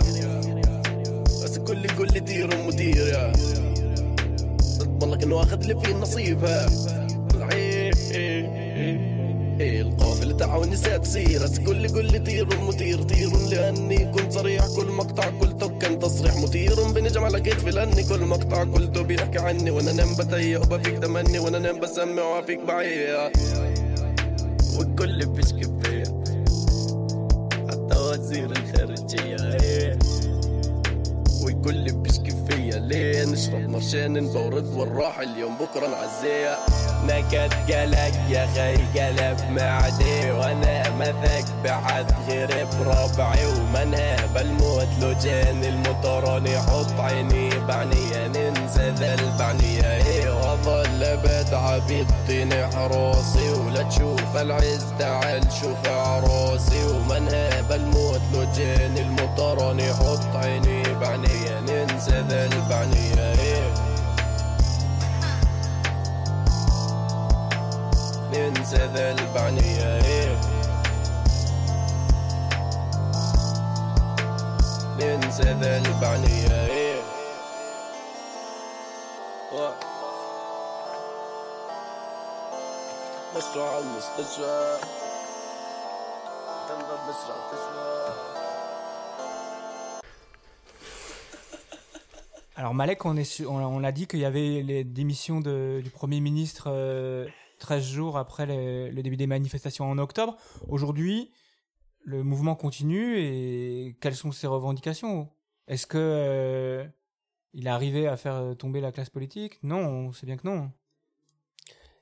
بس كل كل دير ومدير يا اضمن لك إنه آخذ لي فيه نصيبها القافلة تعاون نساء تصير بس كل كل طير مطير. طير لأني كنت صريح. كل مقطع قلته كان تصريح مثير. بنجم على كتفي لأني كل مقطع قلته بيحكي عني. وأنا نام بتيأ وبفيك تمني وأنا نام بسمع وأفيك بعيا. والكل بيشكي فيا حتى وزير الخارجية. والكل بيشكي ليه نشرب مرشان نبورد والراحة اليوم بكرة نعزيها. نكد قلق يا خي قلب معدي وأنا مثق بعد غير بربعي. ومنهب الموت لو جاني المطراني حط عيني بعنية ننسى ذا البعنية إيه وأظل بدعى بيطيني حروسي ولا تشوف العز تعال شوف عروسي ومنهب الموت لو جاني المطراني حط عيني بعنية تنسى ذلك عليا ننسى ذلك عليا ننسى ذلك عليا بسرعة المستشفى. تنضب بسرعة تشفى Alors Malek, on, est dit qu'il y avait les démissions du Premier ministre euh, 13 jours après le, début des manifestations en octobre. Aujourd'hui, le mouvement continue et quelles sont ses revendications? Est-ce que euh, est arrivé à faire tomber la classe politique? Non, on sait bien que non.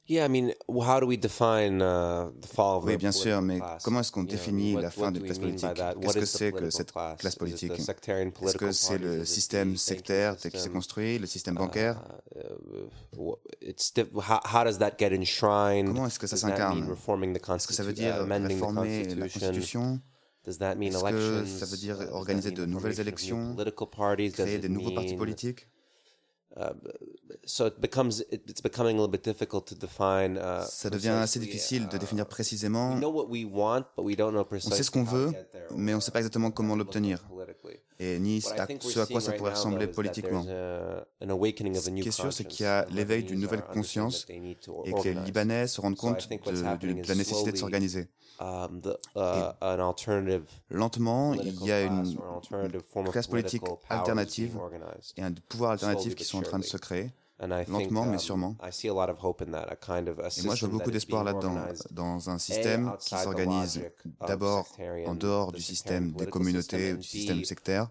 Yeah, I mean, how do we define uh, the fall of Oui, the bien sûr, mais comment est-ce qu'on définit la fin do classe politique? Qu'est-ce que c'est que cette class? classe politique? Est-ce que c'est le système sectaire tel qu'il s'est construit, le système bancaire? Uh, uh, get enshrined? Comment est-ce que ça s'incarne mean reforming the Est-ce que ça veut constitution, dire uh, réformer la constitution? Constitution? Does that mean Est-ce que elections? ça veut dire Uh, organiser de nouvelles élections, political parties? Does créer des nouveaux partis politiques? Uh, so it becomes it, it's becoming a little bit difficult to define. Uh, Ça devient assez difficile de uh, définir précisément. We know what we want, but we don't know On sait ce qu'on how to veut, mais on ne sait pas exactement comment l'obtenir. Et ni à ce à quoi ça pourrait ressembler politiquement. Ce qui est sûr, c'est qu'il y a l'éveil d'une nouvelle conscience et que les. Libanais se rendent compte de, la nécessité de s'organiser. Um, the, uh, an alternative Lentement, il y a une, classe politique alternative et un pouvoir alternatif qui sont en train de se créer. And I think, lentement, mais um, sûrement. I see a lot of hope in that, a kind of a Et moi, je vois beaucoup d'espoir là-dedans, dans un système qui s'organise d'abord en dehors du système des communautés, du système sectaire,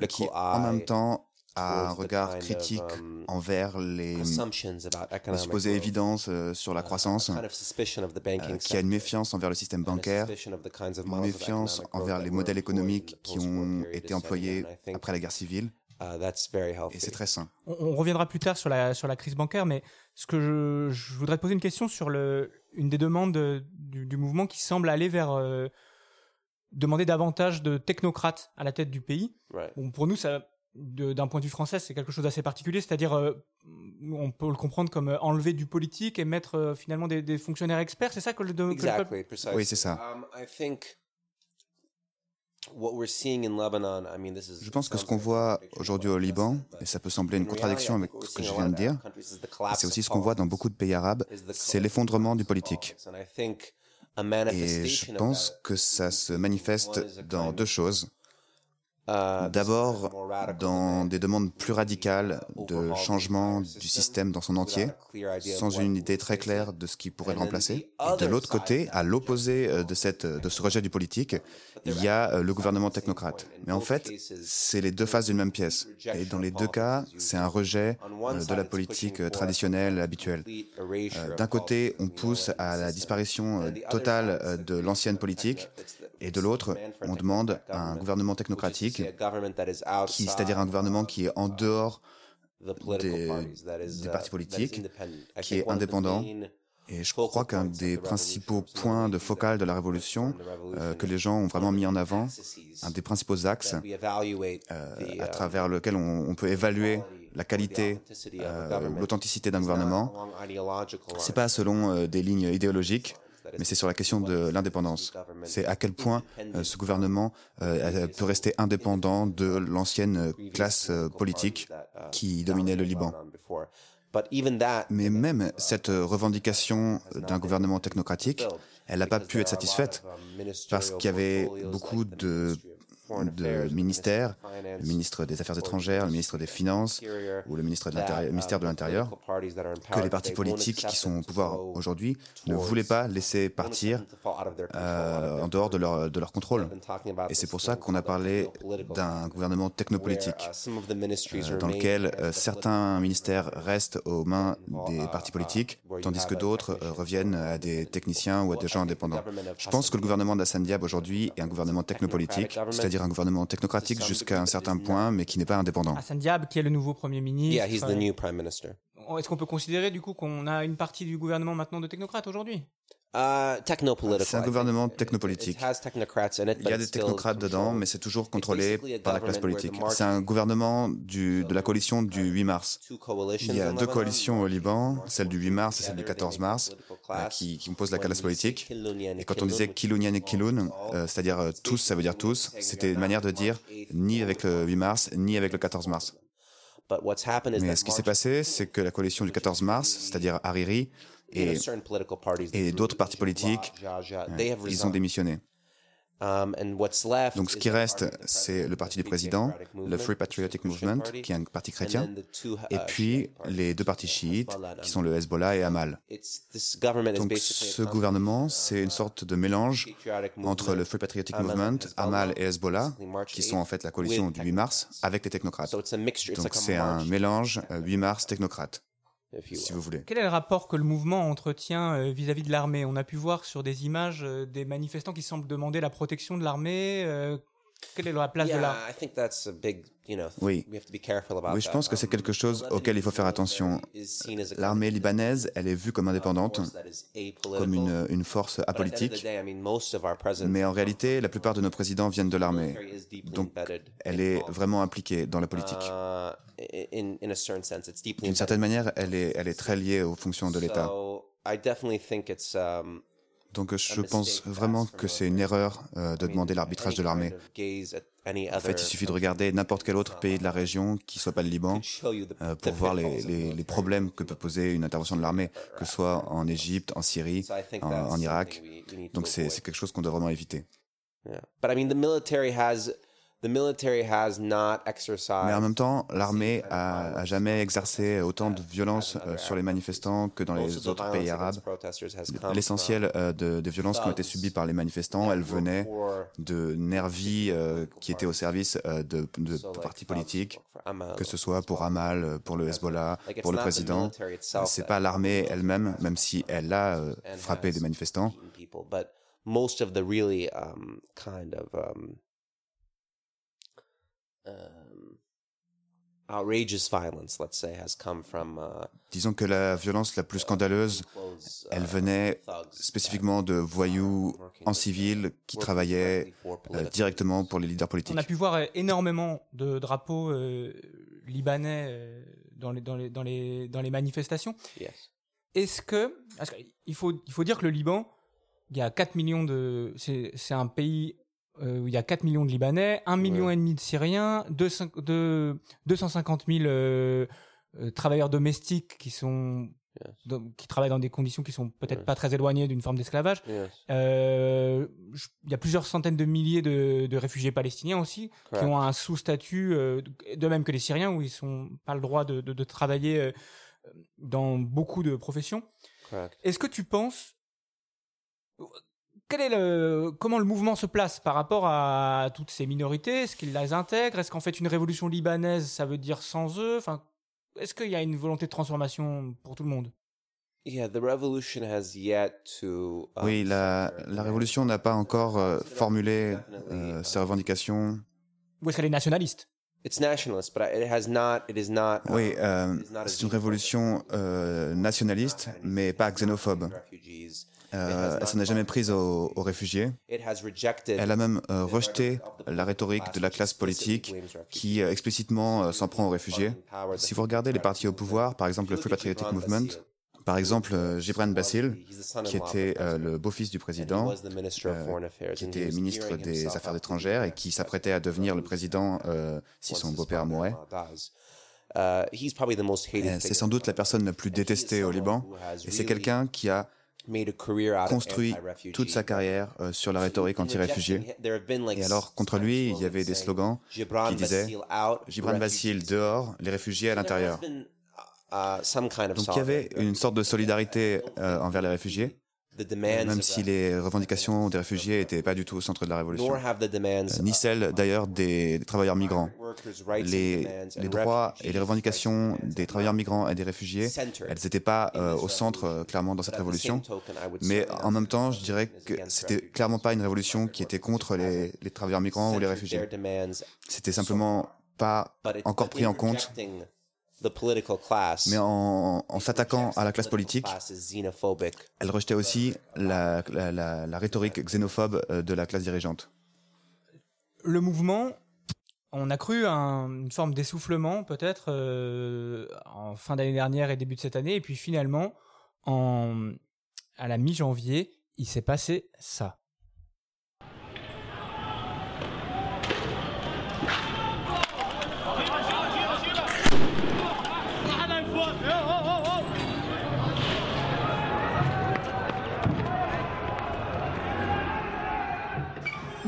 et qui en même temps a un regard critique um, envers les, assumptions about les economic supposées évidences euh, sur la uh, croissance, a kind of suspicion of the banking euh, qui a une méfiance envers le système bancaire, suspicion of the kinds of une méfiance envers that les were modèles économiques the qui ont été employés après la guerre civile, uh, that's very healthy. et c'est très sain. On, on reviendra plus tard sur la, sur la crise bancaire, mais ce que je, je voudrais te poser une question sur le, une des demandes de- du, du mouvement qui semble aller vers euh, demander davantage de technocrates à la tête du pays. Right. Bon, pour nous, ça, d'un point de vue français, c'est quelque chose d'assez particulier, c'est-à-dire, euh, on peut le comprendre comme euh, enlever du politique et mettre euh, finalement des, des fonctionnaires experts. C'est ça que le, que le peuple- Exactly, precisely. Oui, c'est ça. Um, I think what we're seeing in Lebanon, I mean, this is Je pense que ce qu'on voit aujourd'hui au Liban, et ça peut sembler une contradiction avec ce que je viens de dire, c'est aussi ce qu'on voit dans beaucoup de pays arabes, c'est l'effondrement du politique. Et je pense que ça se manifeste dans deux choses. Uh, D'abord, dans des demandes plus radicales de changement du système dans son entier, sans une idée très claire de ce qui pourrait le remplacer. Et de l'autre côté, à l'opposé euh, de, cette, de ce rejet du politique, il y a euh, le gouvernement technocrate. Mais en fait, c'est les deux faces d'une même pièce. Et dans les deux cas, c'est un rejet euh, de la politique traditionnelle, habituelle. D'un côté, on pousse à la disparition totale de l'ancienne politique, et de l'autre, on demande un gouvernement technocratique, c'est-à-dire un gouvernement qui est en dehors des, des partis politiques, qui est indépendant. Et je crois qu'un des principaux points de focal de la révolution euh, que les gens ont vraiment mis en avant, un des principaux axes euh, à travers lequel on, on peut évaluer la qualité, euh, l'authenticité d'un gouvernement, c'est pas selon des lignes idéologiques, mais c'est sur la question de l'indépendance. C'est à quel point euh, ce gouvernement euh, peut rester indépendant de l'ancienne classe euh, politique qui dominait le Liban. Mais même cette revendication d'un gouvernement technocratique, elle n'a pas pu être satisfaite parce qu'il y avait beaucoup de de ministères, le ministre des Affaires étrangères, le ministre des Finances ou le ministre de ministère de l'Intérieur, que les partis politiques qui sont au pouvoir aujourd'hui ne voulaient pas laisser partir euh, en dehors de leur, de leur contrôle. Et c'est pour ça qu'on a parlé d'un gouvernement technopolitique, euh, dans lequel euh, certains ministères restent aux mains des partis politiques, tandis que d'autres reviennent à des techniciens ou à des gens indépendants. Je pense que le gouvernement d'Assad Diab aujourd'hui est un gouvernement technopolitique, c'est-à-dire un gouvernement technocratique jusqu'à un certain point, mais qui n'est pas indépendant. Hassan Diab, qui est le nouveau Premier ministre. Yeah, he's the new prime minister. Est-ce qu'on peut considérer du coup qu'on a une partie du gouvernement maintenant de technocrates aujourd'hui? Uh, technopolitical. C'est un gouvernement technopolitique. It has technocrats in it, Il but y a it's des technocrates dedans, controlled. mais c'est toujours contrôlé par la classe government where the politique. C'est un gouvernement du, de la coalition du 8 mars. Two coalitions Il y a in deux Lebanon. coalitions au Liban, celle du 8 mars et celle du 14 mars, euh, qui, qui composent la classe politique. Et quand on disait Kilounian et Kiloun, euh, c'est-à-dire euh, tous, ça veut dire tous, c'était une manière de dire ni avec le 8 mars, ni avec le 14 mars. Mais ce qui s'est passé, c'est que la coalition du 14 mars, c'est-à-dire Hariri et, et d'autres partis politiques, ils ont démissionné. Um, and what's left Donc ce qui reste, c'est le parti du président, le Free Patriotic Movement, qui est un parti chrétien, two, et uh, puis les deux partis chiites, qui sont le Hezbollah et Hamal. Donc ce gouvernement, c'est une sorte de mélange entre le Free Patriotic Movement, Hamal et Hezbollah, qui sont en 8th, fait la coalition du 8 mars, avec les technocrates. Donc c'est un mélange euh, 8 mars technocrate, if you si will. vous voulez. Quel est le rapport que le mouvement entretient euh, vis-à-vis de l'armée? On a pu voir sur des images euh, des manifestants qui semblent demander la protection de l'armée. Euh, quelle est la place de Yeah, l'armée I think that's a big, you know, Oui. we have to be careful about Oui, je pense que c'est quelque chose Lebanese auquel il faut faire attention. is seen as a L'armée libanaise, elle est vue comme indépendante, force that is apolitical. comme une, une force apolitique, day, I mean, most of our presidents mais en réalité, la plupart de nos présidents viennent de l'armée. Donc, Elle in est politics. vraiment impliquée dans la politique. Uh, D'une certaine manière, elle est, elle est très liée aux fonctions de l'État. Donc je pense vraiment que c'est une erreur euh, de demander l'arbitrage de l'armée. En fait, il suffit de regarder n'importe quel autre pays de la région qui soit pas le Liban euh, pour voir les, les- les problèmes que peut poser une intervention de l'armée, que ce soit en Égypte, en Syrie, en, en Irak. Donc c'est c'est quelque chose qu'on doit vraiment éviter. Yeah. But I mean, the military has the military has not exercised. Mais en même temps, l'armée a, a jamais exercé autant de violence euh, sur les manifestants que dans les autres pays arabes. L'essentiel euh, de- des violences qui ont été subies par les manifestants, elles venaient de nervis euh, qui étaient au service de, partis politiques, for Amal, que ce soit pour Hamal, euh, pour le Hezbollah, pour le président. C'est pas l'armée elle-même, même si elle a frappé des manifestants. beaten people, but most of the really um, kind of um, um, outrageous violence, let's say, has come from uh, Disons que la violence la plus scandaleuse, clothes, elle uh, venait spécifiquement de voyous en civil qui travaillaient euh, directement pour les leaders politiques. On a pu voir euh, énormément de drapeaux euh, libanais euh, dans, les, dans, les, dans, les, dans les manifestations. Yes. Est-ce que. Parce qu'il faut, il faut dire que le Liban, il y a 4 millions de. C'est c'est un pays euh, il y a 4 millions de Libanais, 1 million Ouais. et demi de Syriens, 200 de- 250 000 euh, euh, travailleurs domestiques qui sont qui travaillent dans des conditions qui sont peut-être pas très éloignées d'une forme d'esclavage. Yes. Euh, je- Il y a plusieurs centaines de milliers de, de réfugiés palestiniens aussi, qui ont un sous-statut, euh, de même que les Syriens, où ils sont pas le droit de, de- de travailler euh, dans beaucoup de professions. Est-ce que tu penses quel est le, comment le mouvement se place par rapport à toutes ces minorités? Est-ce qu'ils les intègrent Est-ce qu'en fait une révolution libanaise, ça veut dire sans eux? Enfin, Est-ce qu'il y a une volonté de transformation pour tout le monde? Yeah, the revolution has yet to. um, Oui, la, la révolution n'a pas encore euh, formulé euh, ses revendications. Ou est-ce qu'elle est nationaliste? It's nationalist, but it has not. It is not. Oui, euh, c'est une révolution euh, nationaliste, mais pas xénophobe. Euh, elle s'en est jamais prise aux, aux réfugiés. Elle a même euh, rejeté la rhétorique de la classe politique qui explicitement s'en prend aux réfugiés. Si vous regardez les partis au pouvoir, par exemple le Free Patriotic Movement, par exemple euh, Gibran Bassil, qui était euh, le beau-fils du président, euh, qui était ministre des Affaires étrangères et qui s'apprêtait à devenir le président euh, si son beau-père mourait. Uh, Et C'est sans doute la personne la plus détestée au Liban. Et c'est quelqu'un qui a construit toute sa carrière euh, sur la rhétorique anti-réfugiée. Et alors, contre lui, il y avait des slogans qui disaient Gibran Bassil dehors, les réfugiés à l'intérieur. Donc il y avait une sorte de solidarité euh, envers les réfugiés, même si les revendications des réfugiés n'étaient pas du tout au centre de la révolution, Euh, ni celles d'ailleurs des, des travailleurs migrants. Les, les droits et les revendications des travailleurs migrants et des réfugiés, elles n'étaient pas euh, au centre clairement dans cette révolution. Mais en même temps, je dirais que c'était clairement pas une révolution qui était contre les, les travailleurs migrants ou les réfugiés. C'était simplement pas encore pris en compte, mais en, en s'attaquant à la classe politique, elle rejetait aussi la, la- la- la rhétorique xénophobe euh, de la classe dirigeante. Le mouvement, on a cru un- une forme d'essoufflement peut-être euh, en fin d'année dernière et début de cette année, et puis finalement, en, à la mi-janvier, il s'est passé ça.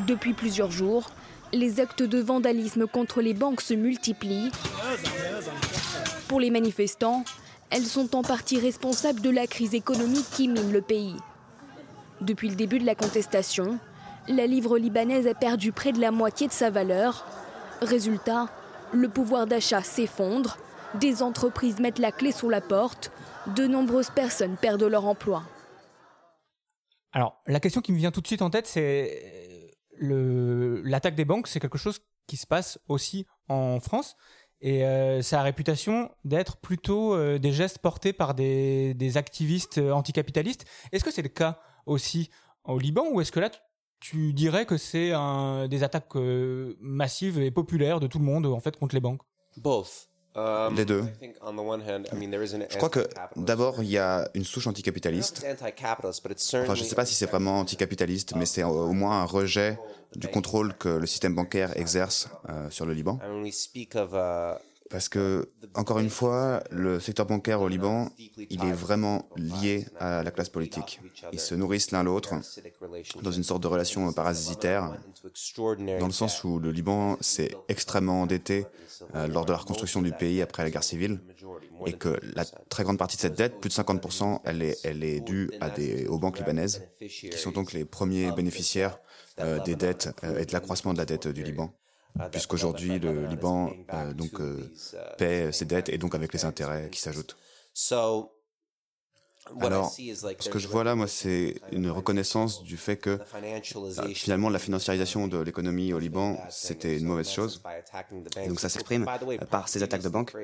Depuis plusieurs jours, les actes de vandalisme contre les banques se multiplient. Pour les manifestants, elles sont en partie responsables de la crise économique qui mine le pays. Depuis le début de la contestation, la livre libanaise a perdu près de la moitié de sa valeur. Résultat, le pouvoir d'achat s'effondre, des entreprises mettent la clé sous la porte, de nombreuses personnes perdent leur emploi. Alors, la question qui me vient tout de suite en tête, c'est l'attaque des banques, c'est quelque chose qui se passe aussi en France. Et euh, ça a réputation d'être plutôt euh, des gestes portés par des, activistes euh, anticapitalistes. Est-ce que c'est le cas aussi au Liban ou est-ce que là, tu- dirais que c'est des attaques euh, massives et populaires de tout le monde en fait contre les banques? Both. Um, Les deux. Je crois que d'abord, il y a une souche anticapitaliste. Enfin, je ne sais pas si c'est vraiment anticapitaliste, mais c'est au au moins un rejet du contrôle que le système bancaire exerce euh, sur le Liban. Parce que, encore une fois, le secteur bancaire au Liban, il est vraiment lié à la classe politique. Ils se nourrissent l'un l'autre dans une sorte de relation parasitaire, dans le sens où le Liban s'est extrêmement endetté euh, lors de la reconstruction du pays après la guerre civile, et que la très grande partie de cette dette, plus de 50%, elle est, due aux banques libanaises, qui sont donc les premiers bénéficiaires euh, des dettes euh, et de l'accroissement de la dette du Liban. Puisqu'aujourd'hui, le Liban euh, donc, euh, paie ses dettes et donc avec les intérêts qui s'ajoutent. So, what I Alors, see is like ce que je vois là, moi, c'est une reconnaissance du fait que euh, finalement la financiarisation de l'économie au Liban, c'était une mauvaise chose. Et donc ça s'exprime, euh, par ces attaques de banques.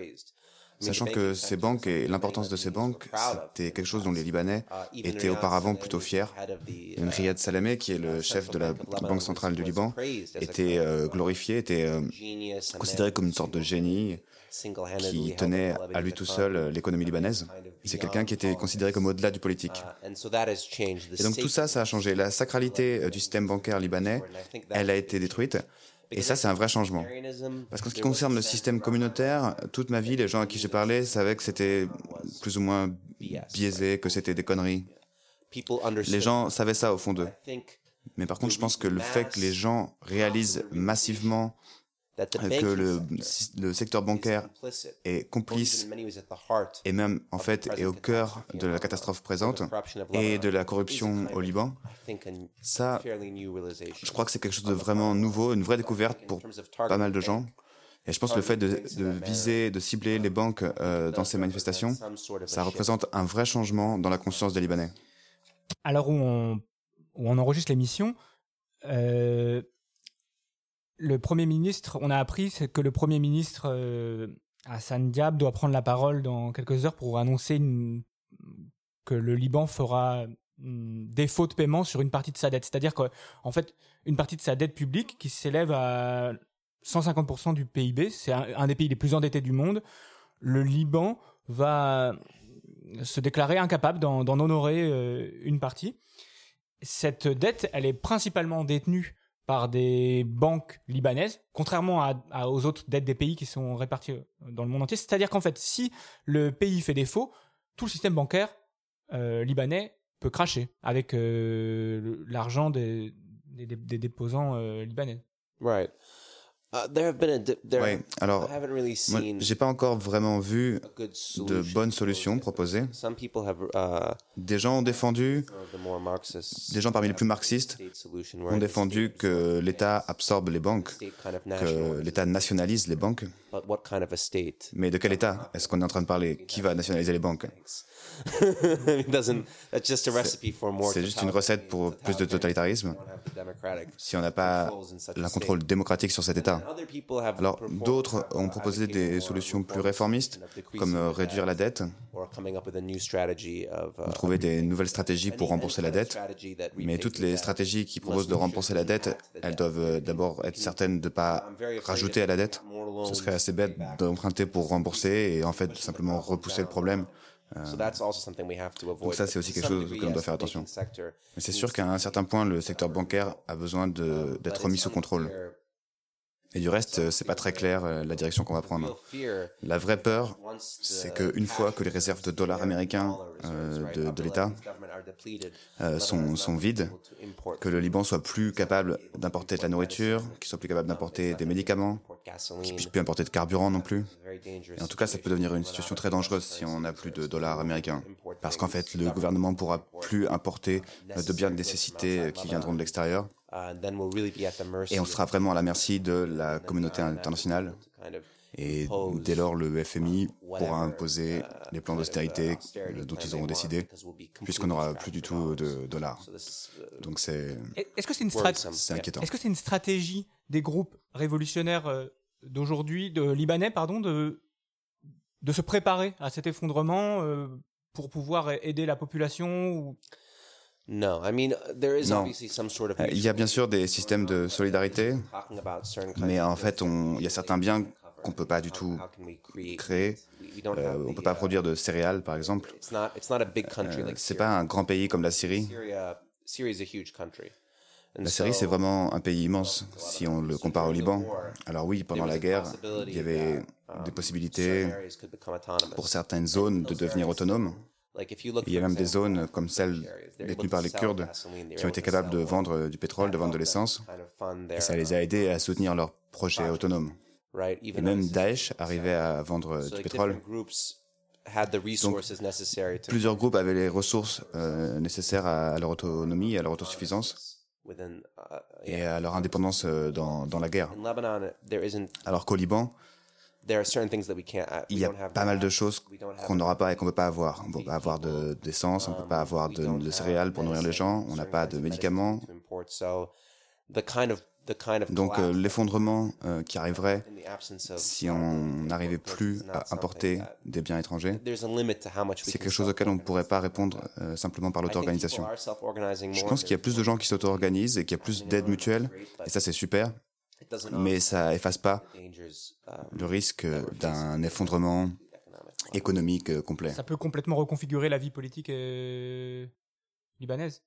Sachant que ces banques et l'importance de ces banques, c'était quelque chose dont les Libanais étaient auparavant plutôt fiers. Même Riyad Salamé, qui est le chef de la Banque centrale du Liban, était euh, glorifié, était euh, considéré comme une sorte de génie qui tenait à lui tout seul euh, l'économie libanaise. C'est quelqu'un qui était considéré comme au-delà du politique. Et donc tout ça, ça a changé. La sacralité du système bancaire libanais, elle a été détruite. Et ça, c'est un vrai changement. Parce qu'en ce qui concerne le système communautaire, toute ma vie, les gens à qui j'ai parlé savaient que c'était plus ou moins biaisé, que c'était des conneries. Les gens savaient ça au fond d'eux. Mais par contre, je pense que le fait que les gens réalisent massivement que le, le, secteur bancaire est complice et même en fait est au cœur de la catastrophe présente et de la corruption au Liban. Ça, je crois que c'est quelque chose de vraiment nouveau, une vraie découverte pour pas mal de gens. Et je pense que le fait de, de viser, de cibler les banques euh, dans ces manifestations, ça représente un vrai changement dans la conscience des Libanais. Alors où on, où on enregistre l'émission, euh, le Premier ministre, on a appris que le Premier ministre euh, Hassan Diab doit prendre la parole dans quelques heures pour annoncer que le Liban fera défaut de paiement sur une partie de sa dette. C'est-à-dire qu'en fait, une partie de sa dette publique qui s'élève à 150% du PIB, c'est un, des pays les plus endettés du monde, le Liban va se déclarer incapable d'en honorer euh, une partie. Cette dette, elle est principalement détenue par des banques libanaises, contrairement aux autres dettes des pays qui sont répartis euh, dans le monde entier. C'est-à-dire qu'en fait, si le pays fait défaut, tout le système bancaire euh, libanais peut cracher avec euh, l'argent des, déposants libanais. Right. Uh, oui, alors, moi, j'ai pas encore vraiment vu de bonnes solutions proposées. Uh, des gens ont défendu, des gens parmi les plus marxistes ont défendu que l'État absorbe les banques, que l'État nationalise les banques. Mais de quel État est-ce qu'on est en train de parler? Qui va nationaliser les banques? *laughs* C'est juste une recette pour plus de totalitarisme. Si on n'a pas le contrôle démocratique sur cet État. Alors, d'autres ont proposé des solutions plus réformistes, comme euh, réduire la dette, ou trouver des nouvelles stratégies pour rembourser la dette. Mais toutes les stratégies qui proposent de rembourser la dette, elles doivent euh, d'abord être certaines de ne pas rajouter à la dette. Ce serait assez bête d'emprunter pour rembourser et en fait simplement repousser le problème. Euh, donc ça, c'est aussi quelque chose auquel on doit faire attention. Mais c'est sûr qu'à un certain point, le secteur bancaire a besoin d'être remis sous contrôle. Et du reste, c'est pas très clair euh, la direction qu'on va prendre. La vraie peur, c'est qu'une fois que les réserves de dollars américains euh, de, l'État euh, sont, sont, vides, que le Liban soit plus capable d'importer de la nourriture, qu'il soit plus capable d'importer des médicaments, qu'il puisse plus importer de carburant non plus. Et en tout cas, ça peut devenir une situation très dangereuse si on n'a plus de dollars américains. Parce qu'en fait, le gouvernement pourra plus importer de biens de nécessité qui viendront de l'extérieur. Et on sera vraiment à la merci de la communauté internationale. Et dès lors, le FMI pourra imposer les plans d'austérité dont ils auront décidé, puisqu'on n'aura plus du tout de dollars. Donc c'est. Est-ce que c'est une, inquiétant. Est-ce que c'est une stratégie des groupes révolutionnaires euh, d'aujourd'hui, de libanais, pardon, de de se préparer à cet effondrement euh, pour pouvoir aider la population ou... Non. Il y a bien sûr des systèmes de solidarité, mais en fait, on, il y a certains biens qu'on ne peut pas du tout créer. Euh, on ne peut pas produire de céréales, par exemple. Euh, c'est pas un grand pays comme la Syrie. La Syrie, c'est vraiment un pays immense si on le compare au Liban. Alors oui, pendant la guerre, il y avait des possibilités pour certaines zones de devenir autonomes. Il y a même des zones comme celles détenues par les Kurdes qui ont été capables de vendre du pétrole, de vendre de l'essence, et ça les a aidés à soutenir leurs projets autonomes. Et même Daesh arrivait à vendre du pétrole. Donc, plusieurs groupes avaient les ressources euh, nécessaires à leur autonomie, à leur autosuffisance et à leur indépendance euh, dans, dans la guerre. Alors qu'au Liban, il y a pas mal de choses qu'on n'aura pas et qu'on ne peut pas avoir. On ne peut pas avoir d'essence, on ne peut pas avoir de, de céréales pour nourrir les gens, on n'a pas de médicaments. Donc euh, l'effondrement euh, qui arriverait si on n'arrivait plus à importer des biens étrangers, c'est quelque chose auquel on ne pourrait pas répondre euh, simplement par l'auto-organisation. Je pense qu'il y a plus de gens qui s'auto-organisent et qu'il y a plus d'aide mutuelle, et ça c'est super, mais ça efface pas le risque d'un effondrement économique complet. Ça peut complètement reconfigurer la vie politique libanaise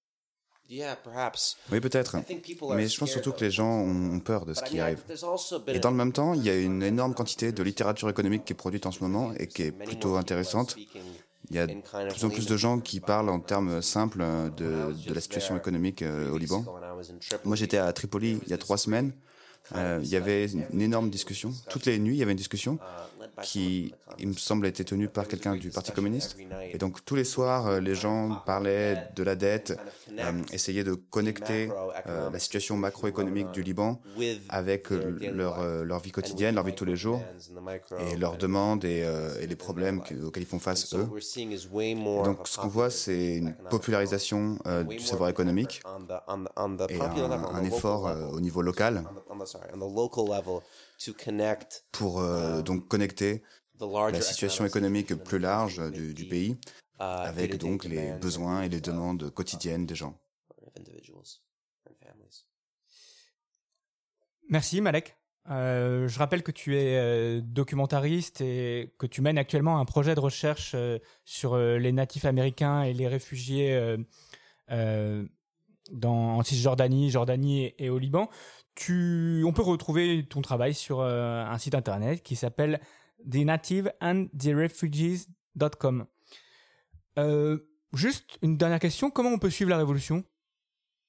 Oui, peut-être. Mais je pense surtout que les gens ont peur de ce qui arrive. Et dans le même temps, il y a une énorme quantité de littérature économique qui est produite en ce moment et qui est plutôt intéressante. Il y a de plus en plus de gens qui parlent en termes simples de, de la situation économique euh, au Liban. Moi, j'étais à Tripoli il y a trois semaines. Euh, il y avait une énorme discussion. Toutes les nuits, il y avait une discussion qui, il me semble, a été tenue par quelqu'un du Parti communiste. Et donc, tous les soirs, euh, les gens parlaient de la dette, euh, essayaient de connecter euh, la situation macroéconomique du Liban avec leur, leur vie quotidienne, leur vie de tous les jours, et leurs demandes et, euh, et les problèmes que- auxquels ils font face, eux. Et donc, ce qu'on voit, c'est une popularisation du savoir économique et un, un effort au niveau local pour euh, donc connecter la situation économique plus large du, du pays avec donc les besoins et les demandes quotidiennes des gens. Merci Malek. Euh, je rappelle que tu es euh, documentariste et que tu mènes actuellement un projet de recherche euh, sur euh, les natifs américains et les réfugiés euh, euh, dans, en Cisjordanie, Jordanie et, et au Liban. Tu, on peut retrouver ton travail sur euh, un site internet qui s'appelle The Native and the Refugees.com. Euh, juste une dernière question, comment on peut suivre la révolution?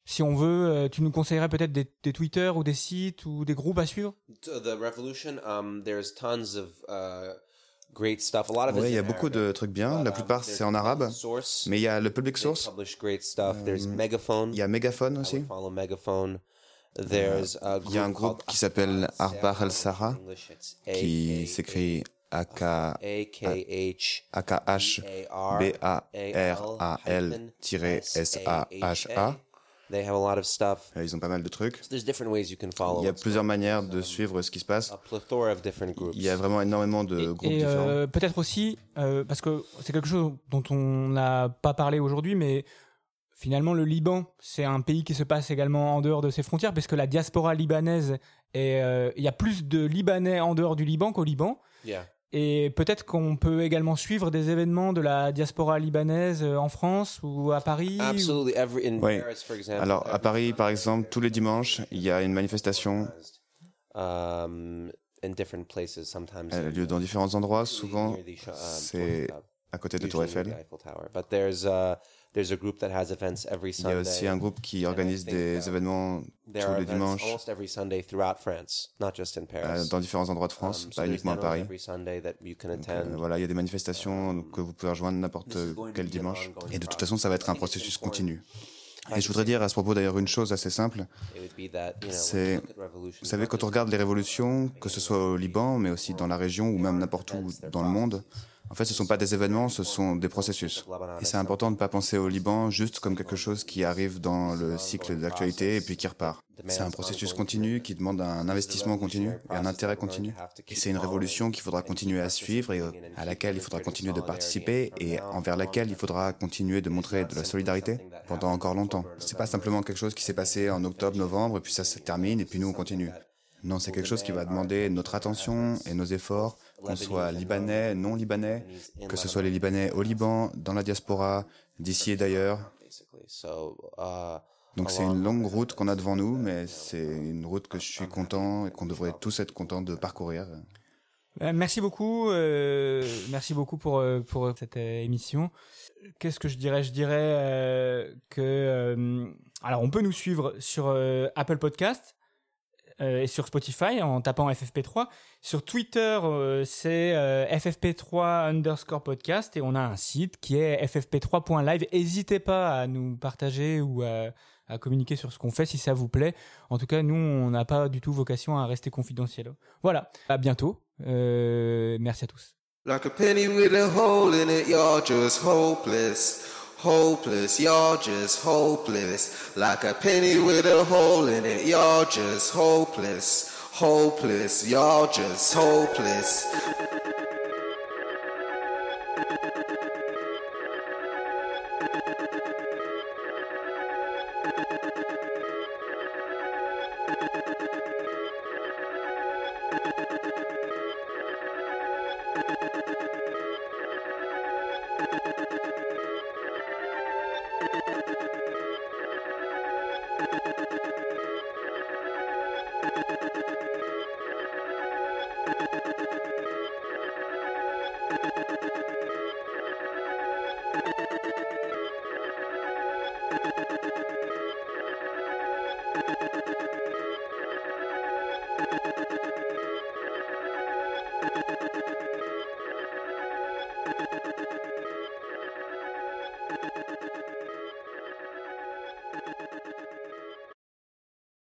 Si on veut, euh, tu nous conseillerais peut-être des, des Twitter ou des sites ou des groupes à suivre? The revolution, um, there's tons of uh, great stuff. A lot of it's Oui, il y a beaucoup Arabic. de trucs bien. La plupart, c'est en arabe. Source. Mais il y a le public source. publish great stuff. There's Megaphone. Il y a Megaphone aussi. would follow Megaphone. There's a Il y a un group groupe qui s'appelle Arbar el Sahara, qui s'écrit A-K-H A-K-H-B-A-R-A-L-S-A-H-A. They have a lot of stuff. Ils ont pas mal de trucs. There's different ways you can follow. Il y a plusieurs manières de suivre ce qui se passe. A plethora of different groups. Il y a vraiment énormément de groupes Et différents. euh, peut-être aussi, euh, parce que c'est quelque chose dont on n'a pas parlé aujourd'hui, mais finalement le Liban, c'est un pays qui se passe également en dehors de ses frontières, parce que la diaspora libanaise, est, euh, il y a plus de Libanais en dehors du Liban qu'au Liban. Yeah. Et peut-être qu'on peut également suivre des événements de la diaspora libanaise euh, en France ou à Paris. ou- Absolutely. Every in Oui. Paris, for example. Alors, à Paris, par exemple, tous les dimanches, il y a une manifestation. Um, in different places. Sometimes. Elle a lieu dans différents endroits. Souvent, um, c'est à côté de Tour Eiffel. The Eiffel Tower. But there's there's a group that has events every Il y a Sunday. aussi un groupe qui organise des uh, événements tous les dimanches almost every Sunday throughout France, not just in euh, Paris. dans différents endroits de France, Um, so pas uniquement à Paris. every Sunday that you can Donc, euh, voilà, il y a des manifestations que vous pouvez rejoindre n'importe quel dimanche. Et de toute façon, ça va être un processus continu. Et je voudrais dire à ce propos d'ailleurs une chose assez simple. C'est, vous savez, quand on regarde les révolutions, que ce soit au Liban, mais aussi dans la région ou même n'importe où dans le monde, en fait, ce ne sont pas des événements, ce sont des processus. Et c'est important de ne pas penser au Liban juste comme quelque chose qui arrive dans le cycle de l'actualité et puis qui repart. C'est un processus continu qui demande un investissement continu et un intérêt continu. Et c'est une révolution qu'il faudra continuer à suivre et euh, à laquelle il faudra continuer de participer et envers laquelle il faudra continuer de montrer de la solidarité pendant encore longtemps. C'est pas simplement quelque chose qui s'est passé en octobre, novembre, et puis ça se termine et puis nous on continue. Non, c'est quelque chose qui va demander notre attention et nos efforts, qu'on soit libanais, non libanais, que ce soit les Libanais au Liban, dans la diaspora, d'ici et d'ailleurs. uh, Donc c'est une longue route qu'on a devant nous, mais c'est une route que je suis content et qu'on devrait tous être contents de parcourir. Euh, Merci beaucoup, euh, merci beaucoup pour euh, pour cette euh, émission. Qu'est-ce que je dirais? Je dirais euh, que euh, alors on peut nous suivre sur euh, Apple Podcast euh, et sur Spotify en tapant FFP3. Sur Twitter, euh, c'est euh, FFP3 underscore podcast et on a un site qui est ffp3.live. N'hésitez pas à nous partager ou à, communiquer sur ce qu'on fait si ça vous plaît. En tout cas, nous, on n'a pas du tout vocation à rester confidentiel. Voilà, à bientôt. Merci à tous. Hopeless, y'all just hopeless. Like a penny with a hole in it, y'all just hopeless. Hopeless, y'all just hopeless.